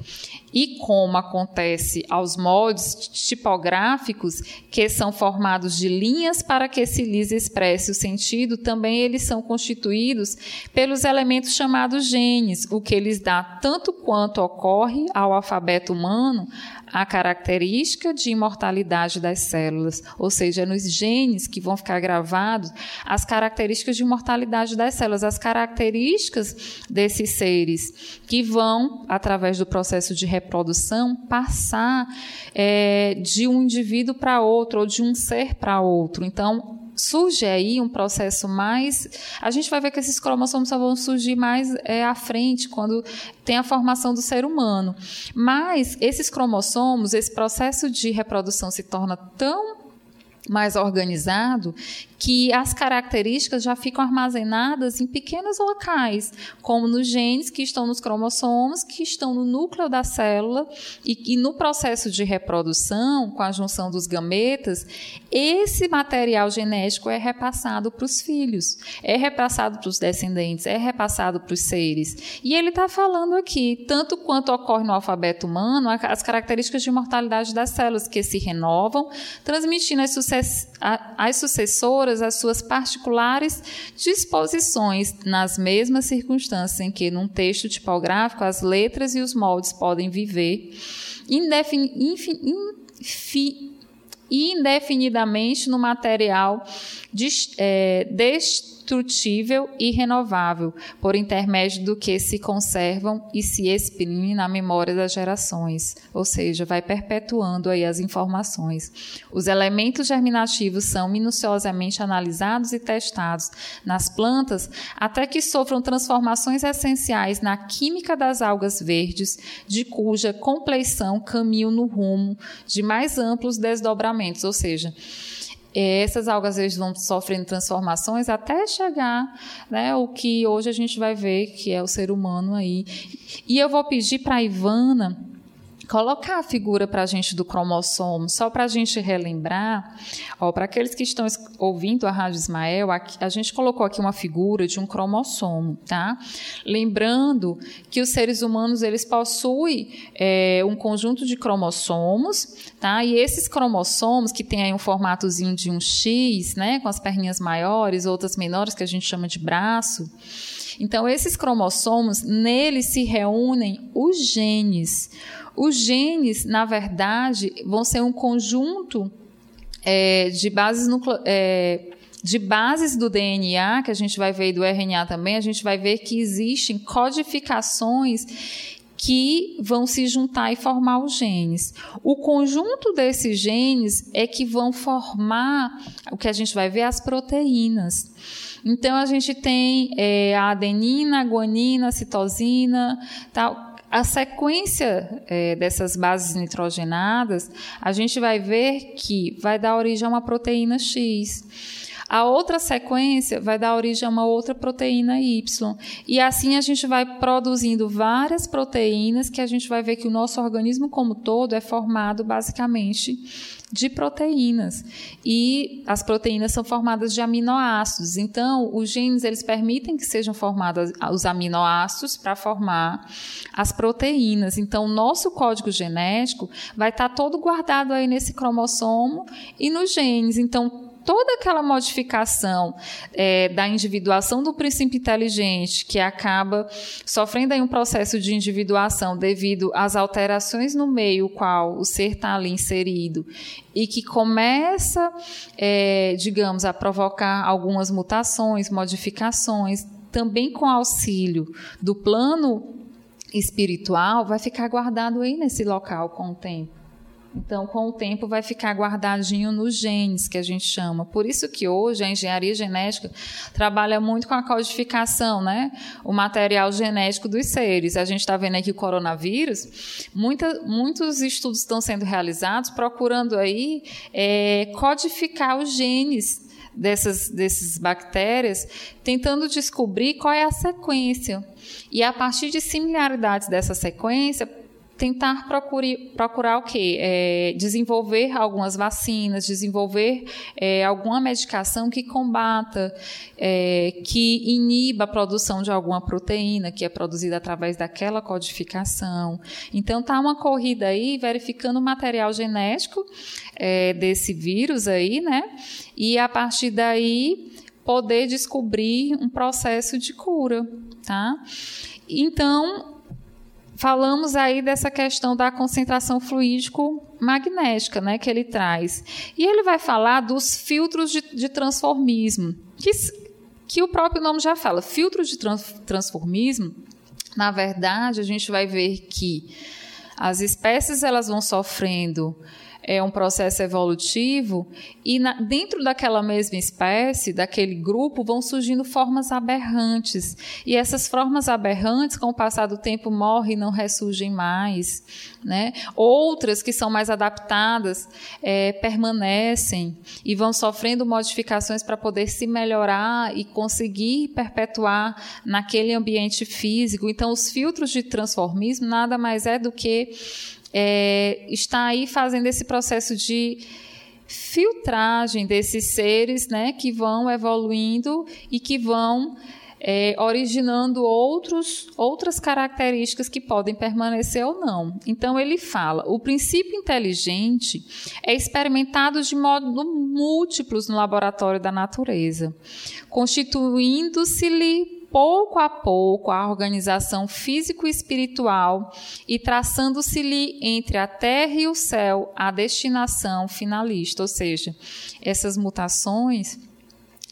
S2: e como acontece aos moldes tipográficos, que são formados de linhas para que se lhes expresse o sentido, também eles são constituídos pelos elementos chamados genes, o que lhes dá tanto quanto ocorre ao alfabeto humano a característica de imortalidade das células, ou seja, nos genes que vão ficar gravados as características de imortalidade das células, as características desses seres que vão, através do processo de reprodução, passar é, de um indivíduo para outro ou de um ser para outro. Então, surge aí um processo mais. A gente vai ver que esses cromossomos só vão surgir mais é, à frente, quando tem a formação do ser humano. Mas esses cromossomos, esse processo de reprodução se torna tão mais organizado que as características já ficam armazenadas em pequenos locais, como nos genes que estão nos cromossomos, que estão no núcleo da célula, e, e no processo de reprodução, com a junção dos gametas, esse material genético é repassado para os filhos, é repassado para os descendentes, é repassado para os seres. E ele está falando aqui, tanto quanto ocorre no alfabeto humano, as características de mortalidade das células que se renovam, transmitindo as, sucess as sucessoras as suas particulares disposições nas mesmas circunstâncias em que, num texto tipográfico, as letras e os moldes podem viver indefin, indefinidamente no material é, indestrutível e renovável, por intermédio do que se conservam e se exprimem na memória das gerações, ou seja, vai perpetuando aí as informações. Os elementos germinativos são minuciosamente analisados e testados nas plantas até que sofram transformações essenciais na química das algas verdes, de cuja compleição caminham no rumo de mais amplos desdobramentos, ou seja, essas algas vezes vão sofrendo transformações até chegar né, o que hoje a gente vai ver que é o ser humano aí. E eu vou pedir para a Ivana colocar a figura para a gente do cromossomo, só para a gente relembrar, para aqueles que estão ouvindo a Rádio Ismael, a, a, gente colocou aqui uma figura de um cromossomo, tá? Lembrando que os seres humanos eles possuem é, um conjunto de cromossomos, tá? E esses cromossomos que tem aí um formatozinho de um X, né, com as perninhas maiores, outras menores que a gente chama de braço. Então, esses cromossomos, neles se reúnem os genes. Os genes, na verdade, vão ser um conjunto é, de bases é, de bases do DNA, que a gente vai ver e do RNA também, a gente vai ver que existem codificações que vão se juntar e formar os genes. O conjunto desses genes é que vão formar o que a gente vai ver as proteínas. Então a gente tem é, a adenina, a guanina, a citosina, tal. A sequência é, dessas bases nitrogenadas, a gente vai ver que vai dar origem a uma proteína X. A outra sequência vai dar origem a uma outra proteína Y. E assim a gente vai produzindo várias proteínas que a gente vai ver que o nosso organismo como todo é formado basicamente de proteínas. E as proteínas são formadas de aminoácidos. Então, os genes eles permitem que sejam formados os aminoácidos para formar as proteínas. Então, o nosso código genético vai estar todo guardado aí nesse cromossomo e nos genes. Então, toda aquela modificação é, da individuação do princípio inteligente, que acaba sofrendo aí um processo de individuação devido às alterações no meio qual o ser está ali inserido e que começa, é, digamos, a provocar algumas mutações, modificações, também com auxílio do plano espiritual, vai ficar guardado aí nesse local com o tempo. Então, com o tempo, vai ficar guardadinho nos genes, que a gente chama. Por isso que hoje a engenharia genética trabalha muito com a codificação, né? O material genético dos seres. A gente está vendo aqui o coronavírus. Muita, muitos estudos estão sendo realizados procurando aí é, codificar os genes dessas, dessas bactérias, tentando descobrir qual é a sequência. E a partir de similaridades dessa sequência, tentar procure, procurar o quê? É, desenvolver algumas vacinas, desenvolver é, alguma medicação que combata, é, que iniba a produção de alguma proteína que é produzida através daquela codificação. Então tá uma corrida aí verificando o material genético é, desse vírus aí, né? E a partir daí poder descobrir um processo de cura, tá? Então, falamos aí dessa questão da concentração fluídico-magnética, né, que ele traz. E ele vai falar dos filtros de, de transformismo, que, que o próprio nome já fala. Filtros de trans, transformismo, na verdade, a gente vai ver que as espécies elas vão sofrendo é um processo evolutivo e na, dentro daquela mesma espécie, daquele grupo, vão surgindo formas aberrantes. E essas formas aberrantes, com o passar do tempo, morrem e não ressurgem mais. Né? Outras que são mais adaptadas é, permanecem e vão sofrendo modificações para poder se melhorar e conseguir perpetuar naquele ambiente físico. Então, os filtros de transformismo nada mais é do que é, está aí fazendo esse processo de filtragem desses seres né, que vão evoluindo e que vão é, originando outros, outras características que podem permanecer ou não. Então, ele fala: o princípio inteligente é experimentado de modo múltiplos no laboratório da natureza, constituindo-se-lhe pouco a pouco a organização físico e espiritual e traçando-se-lhe entre a terra e o céu a destinação finalista, ou seja, essas mutações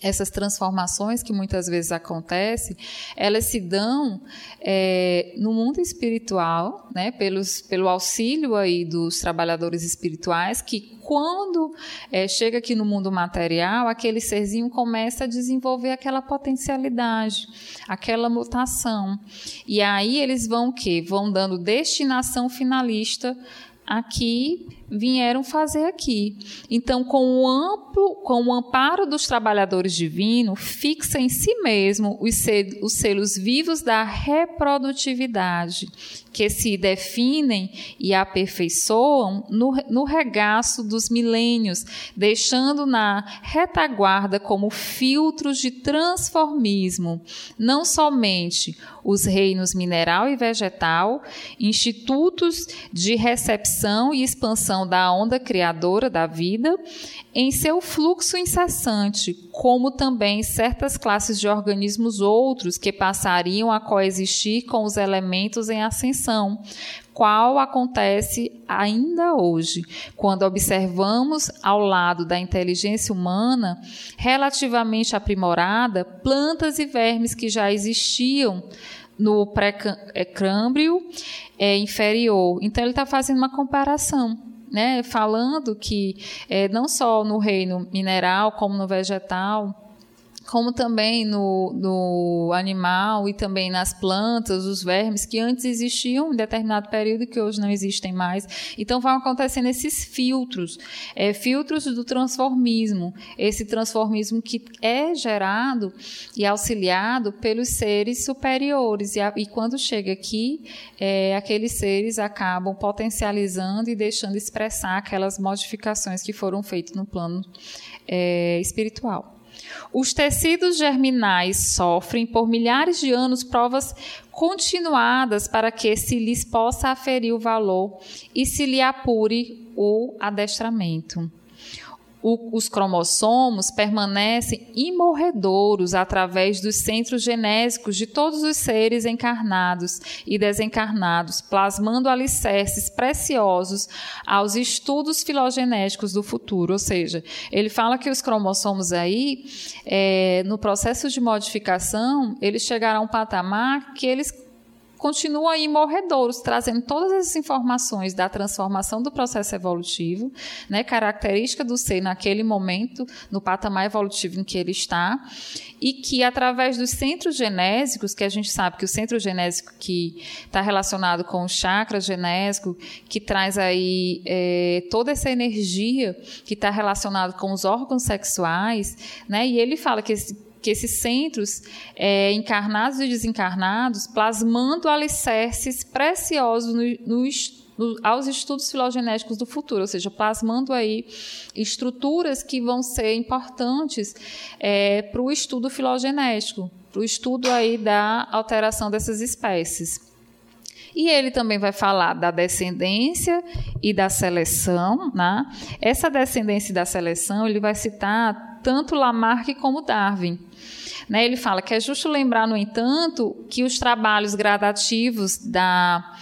S2: essas transformações que muitas vezes acontecem, elas se dão é, no mundo espiritual, né, pelos, pelo auxílio aí dos trabalhadores espirituais, que quando é, chega aqui no mundo material, aquele serzinho começa a desenvolver aquela potencialidade, aquela mutação. E aí eles vão o quê? Vão dando destinação finalista aqui vieram fazer aqui. Então, com o amplo, com o amparo dos trabalhadores divinos, fixa em si mesmo os, os selos vivos da reprodutividade, que se definem e aperfeiçoam no, no regaço dos milênios, deixando na retaguarda como filtros de transformismo, não somente os reinos mineral e vegetal, institutos de recepção e expansão da onda criadora da vida em seu fluxo incessante, como também certas classes de organismos outros que passariam a coexistir com os elementos em ascensão, qual acontece ainda hoje, quando observamos ao lado da inteligência humana relativamente aprimorada plantas e vermes que já existiam no pré-câmbio é, inferior. Então, ele está fazendo uma comparação. Né, falando que é, não só no reino mineral, como no vegetal, como também no, no, animal e também nas plantas, os vermes que antes existiam em determinado período e que hoje não existem mais. Então vão acontecendo esses filtros, é, filtros do transformismo, esse transformismo que é gerado e auxiliado pelos seres superiores e, a, e quando chega aqui, é, aqueles seres acabam potencializando e deixando expressar aquelas modificações que foram feitas no plano é, espiritual. Os tecidos germinais sofrem por milhares de anos provas continuadas para que se lhes possa aferir o valor e se lhe apure o adestramento o, os cromossomos permanecem imorredouros através dos centros genésicos de todos os seres encarnados e desencarnados, plasmando alicerces preciosos aos estudos filogenéticos do futuro. Ou seja, ele fala que os cromossomos aí, é, no processo de modificação, eles chegarão a um patamar que eles continua aí morredouros, trazendo todas essas informações da transformação do processo evolutivo, né, característica do ser naquele momento, no patamar evolutivo em que ele está, e que através dos centros genésicos, que a gente sabe que o centro genésico que está relacionado com o chakra genésico, que traz aí é, toda essa energia que está relacionado com os órgãos sexuais, né, e ele fala que esse que esses centros é, encarnados e desencarnados, plasmando alicerces preciosos no, no, aos estudos filogenéticos do futuro, ou seja, plasmando aí estruturas que vão ser importantes é, para o estudo filogenético, para o estudo aí da alteração dessas espécies. E ele também vai falar da descendência e da seleção. Né? Essa descendência e da seleção, ele vai citar tanto Lamarck como Darwin. Né? Ele fala que é justo lembrar, no entanto, que os trabalhos gradativos da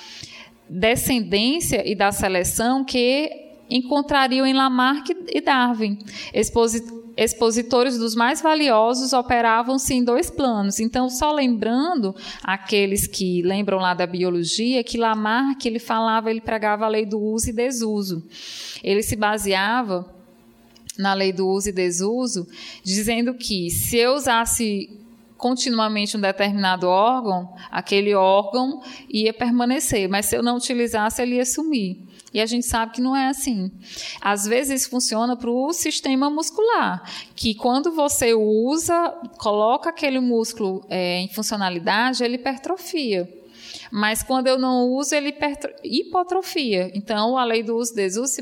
S2: descendência e da seleção que encontrariam em Lamarck e Darwin. expositores dos mais valiosos operavam-se em dois planos. Então, só lembrando aqueles que lembram lá da biologia, que Lamarck ele falava, ele pregava a lei do uso e desuso. Ele se baseava na lei do uso e desuso, dizendo que se eu usasse continuamente um determinado órgão, aquele órgão ia permanecer, mas se eu não utilizasse, ele ia sumir. E a gente sabe que não é assim. Às vezes funciona para o sistema muscular, que quando você usa, coloca aquele músculo é, em funcionalidade, ele hipertrofia. Mas quando eu não uso, ele hipotrofia. Então, a lei do uso e desuso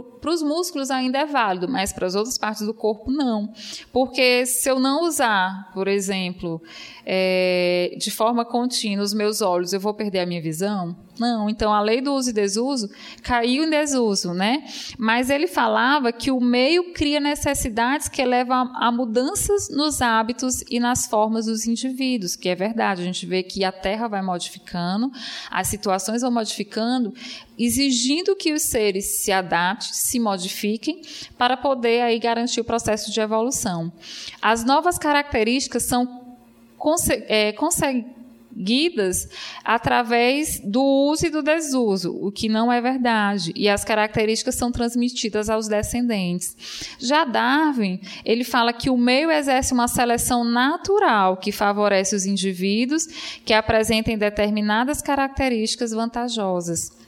S2: para os músculos ainda é válido, mas para as outras partes do corpo não. Porque se eu não usar, por exemplo, é, de forma contínua os meus olhos, eu vou perder a minha visão? Não. Então a lei do uso e desuso caiu em desuso, né? Mas ele falava que o meio cria necessidades que levam a mudanças nos hábitos e nas formas dos indivíduos, que é verdade. A gente vê que a Terra vai modificando, as situações vão modificando, exigindo que os seres se adaptem, se modifiquem, para poder aí garantir o processo de evolução. As novas características são é, conseguidas através do uso e do desuso, o que não é verdade, e as características são transmitidas aos descendentes. Já Darwin, ele fala que o meio exerce uma seleção natural que favorece os indivíduos que apresentem determinadas características vantajosas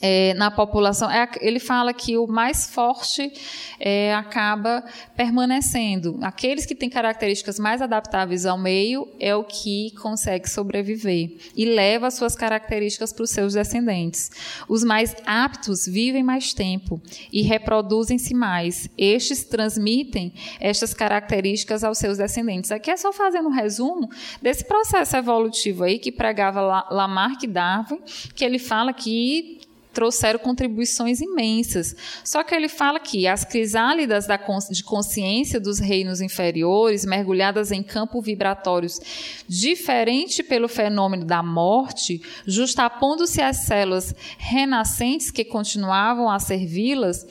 S2: é, na população, é, ele fala que o mais forte é, acaba permanecendo. Aqueles que têm características mais adaptáveis ao meio é o que consegue sobreviver e leva as suas características para os seus descendentes. Os mais aptos vivem mais tempo e reproduzem-se mais. Estes transmitem estas características aos seus descendentes. Aqui é só fazendo um resumo desse processo evolutivo aí que pregava Lamarck Darwin, que ele fala que trouxeram contribuições imensas. Só que ele fala que as crisálidas de consciência dos reinos inferiores, mergulhadas em campos vibratórios diferente pelo fenômeno da morte, justapondo-se às células renascentes que continuavam a servi-las,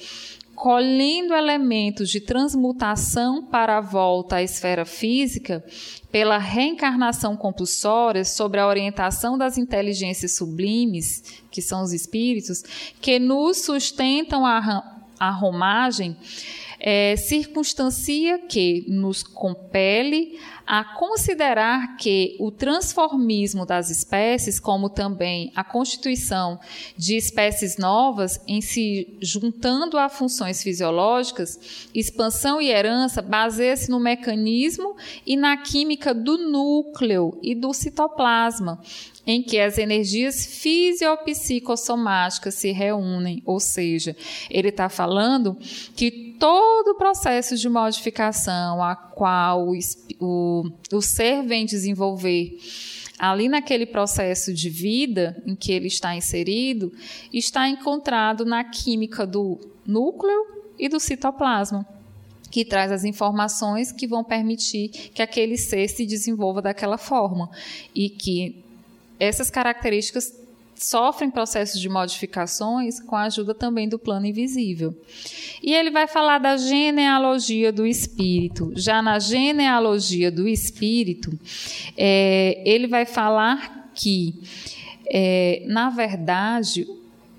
S2: colhendo elementos de transmutação para a volta à esfera física, pela reencarnação compulsória sobre a orientação das inteligências sublimes, que são os espíritos, que nos sustentam a, a romagem, é, circunstancia que nos compele a considerar que o transformismo das espécies, como também a constituição de espécies novas em se juntando a funções fisiológicas, expansão e herança, baseia-se no mecanismo e na química do núcleo e do citoplasma, em que as energias fisiopsicossomáticas se reúnem, ou seja, ele está falando que todo o processo de modificação a qual o, o, o ser vem desenvolver ali naquele processo de vida em que ele está inserido, está encontrado na química do núcleo e do citoplasma que traz as informações que vão permitir que aquele ser se desenvolva daquela forma e que essas características sofrem processos de modificações com a ajuda também do plano invisível. E ele vai falar da genealogia do espírito. Já na genealogia do espírito, é, ele vai falar que, é, na verdade,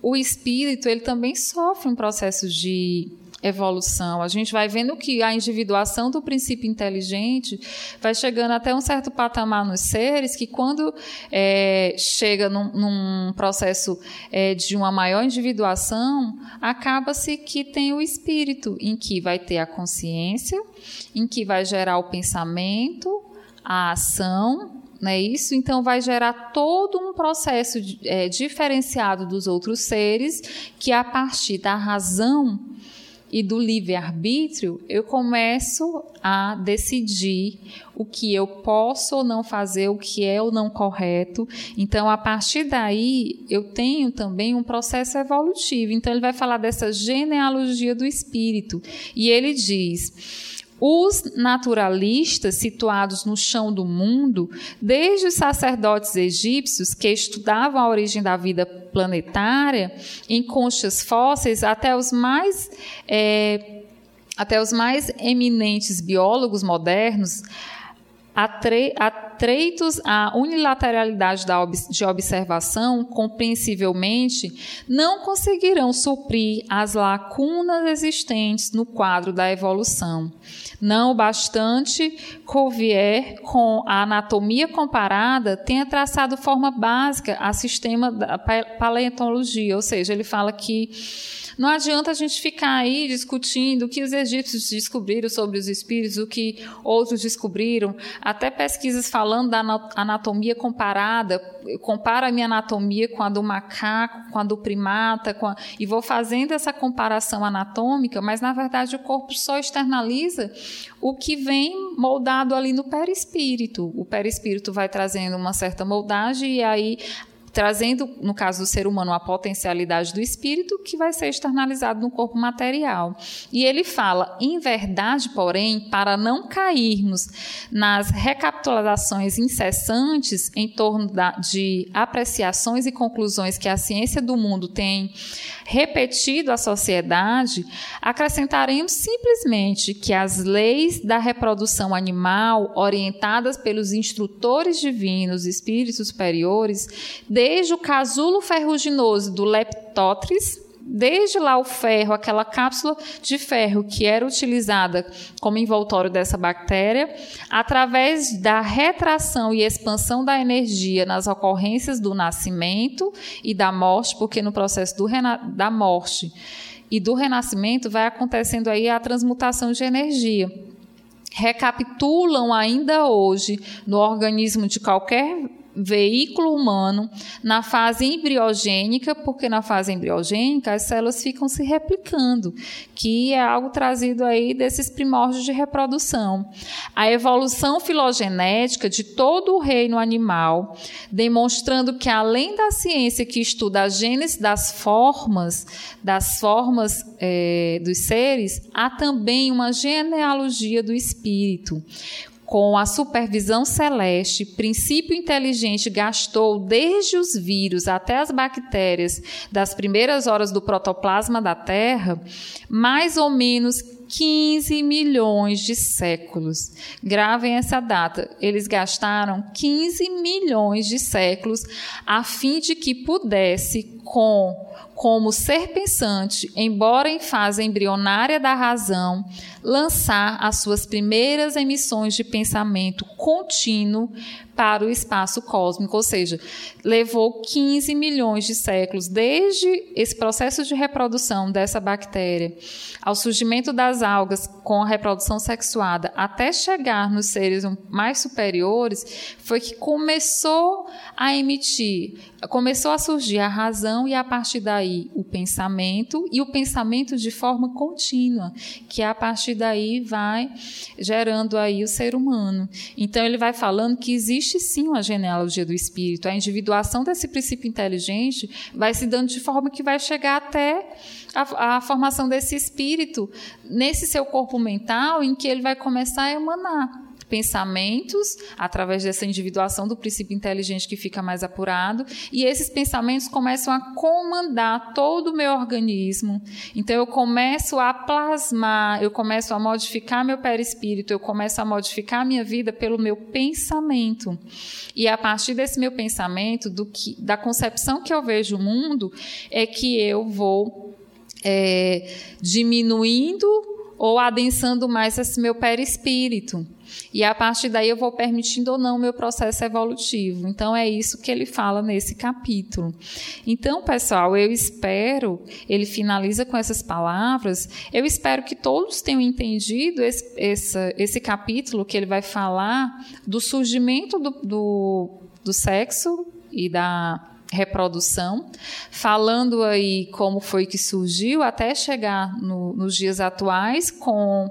S2: o espírito ele também sofre um processo de evolução. A gente vai vendo que a individuação do princípio inteligente vai chegando até um certo patamar nos seres que, quando é, chega num, num processo é, de uma maior individuação, acaba-se que tem o espírito, em que vai ter a consciência, em que vai gerar o pensamento, a ação, não é isso? Então, vai gerar todo um processo é, diferenciado dos outros seres, que a partir da razão e do livre-arbítrio, eu começo a decidir o que eu posso ou não fazer, o que é ou não correto. Então, a partir daí, eu tenho também um processo evolutivo. Então, ele vai falar dessa genealogia do espírito. E ele diz os naturalistas situados no chão do mundo, desde os sacerdotes egípcios que estudavam a origem da vida planetária em conchas fósseis, até os mais é, até os mais eminentes biólogos modernos, atreitos à unilateralidade da, de observação, compreensivelmente, não conseguirão suprir as lacunas existentes no quadro da evolução. Não bastante, Cuvier, com a anatomia comparada, tenha traçado forma básica a sistema da paleontologia, ou seja, ele fala que não adianta a gente ficar aí discutindo o que os egípcios descobriram sobre os espíritos, o que outros descobriram, até pesquisas falando da anatomia comparada, eu comparo a minha anatomia com a do macaco, com a do primata, a, e vou fazendo essa comparação anatômica, mas na verdade o corpo só externaliza o que vem moldado ali no perispírito. O perispírito vai trazendo uma certa moldagem e aí trazendo, no caso do ser humano, a potencialidade do espírito que vai ser externalizado no corpo material. E ele fala, em verdade, porém, para não cairmos nas recapitulações incessantes em torno da, de apreciações e conclusões que a ciência do mundo tem repetido à sociedade, acrescentaremos simplesmente que as leis da reprodução animal, orientadas pelos instrutores divinos, espíritos superiores, desde o casulo ferruginoso do Leptotris, desde lá o ferro, aquela cápsula de ferro que era utilizada como envoltório dessa bactéria, através da retração e expansão da energia nas ocorrências do nascimento e da morte, porque no processo da morte e do renascimento vai acontecendo aí a transmutação de energia. Recapitulam ainda hoje no organismo de qualquer veículo humano na fase embriogênica, porque na fase embriogênica as células ficam se replicando, que é algo trazido aí desses primórdios de reprodução. A evolução filogenética de todo o reino animal, demonstrando que além da ciência que estuda a gênese das formas, das formas é, dos seres, há também uma genealogia do espírito com a supervisão celeste, princípio inteligente gastou desde os vírus até as bactérias das primeiras horas do protoplasma da Terra, mais ou menos 15 milhões de séculos. Gravem essa data. Eles gastaram 15 milhões de séculos a fim de que pudesse, com como ser pensante, embora em fase embrionária da razão, lançar as suas primeiras emissões de pensamento contínuo para o espaço cósmico, ou seja, levou 15 milhões de séculos desde esse processo de reprodução dessa bactéria ao surgimento das algas com a reprodução sexuada até chegar nos seres mais superiores, foi que começou a emitir, começou a surgir a razão e a partir daí o pensamento e o pensamento de forma contínua, que a partir daí vai gerando aí o ser humano. Então ele vai falando que existe existe sim uma genealogia do espírito. A individuação desse princípio inteligente vai se dando de forma que vai chegar até a, a formação desse espírito nesse seu corpo mental, em que ele vai começar a emanar pensamentos através dessa individuação do princípio inteligente que fica mais apurado, e esses pensamentos começam a comandar todo o meu organismo. Então eu começo a plasmar, eu começo a modificar meu perispírito, eu começo a modificar minha vida pelo meu pensamento. E a partir desse meu pensamento, do que, da concepção que eu vejo o mundo, é que eu vou é, diminuindo ou adensando mais esse meu perispírito. E a partir daí eu vou permitindo ou não o meu processo evolutivo. Então é isso que ele fala nesse capítulo. Então, pessoal, eu espero, ele finaliza com essas palavras, eu espero que todos tenham entendido esse, esse, esse capítulo que ele vai falar do surgimento do, do, do sexo e da reprodução, falando aí como foi que surgiu até chegar no, nos dias atuais com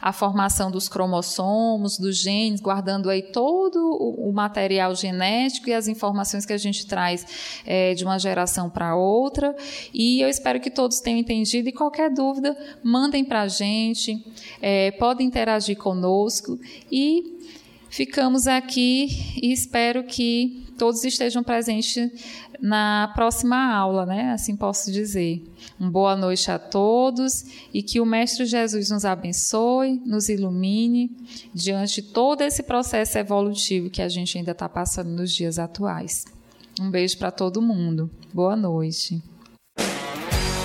S2: a formação dos cromossomos, dos genes, guardando aí todo o, o material genético e as informações que a gente traz é, de uma geração para outra. E eu espero que todos tenham entendido e qualquer dúvida mandem para a gente, é, podem interagir conosco e ficamos aqui e espero que todos estejam presentes na próxima aula, né? Assim posso dizer. Uma boa noite a todos e que o Mestre Jesus nos abençoe, nos ilumine diante de todo esse processo evolutivo que a gente ainda está passando nos dias atuais. Um beijo para todo mundo. Boa noite.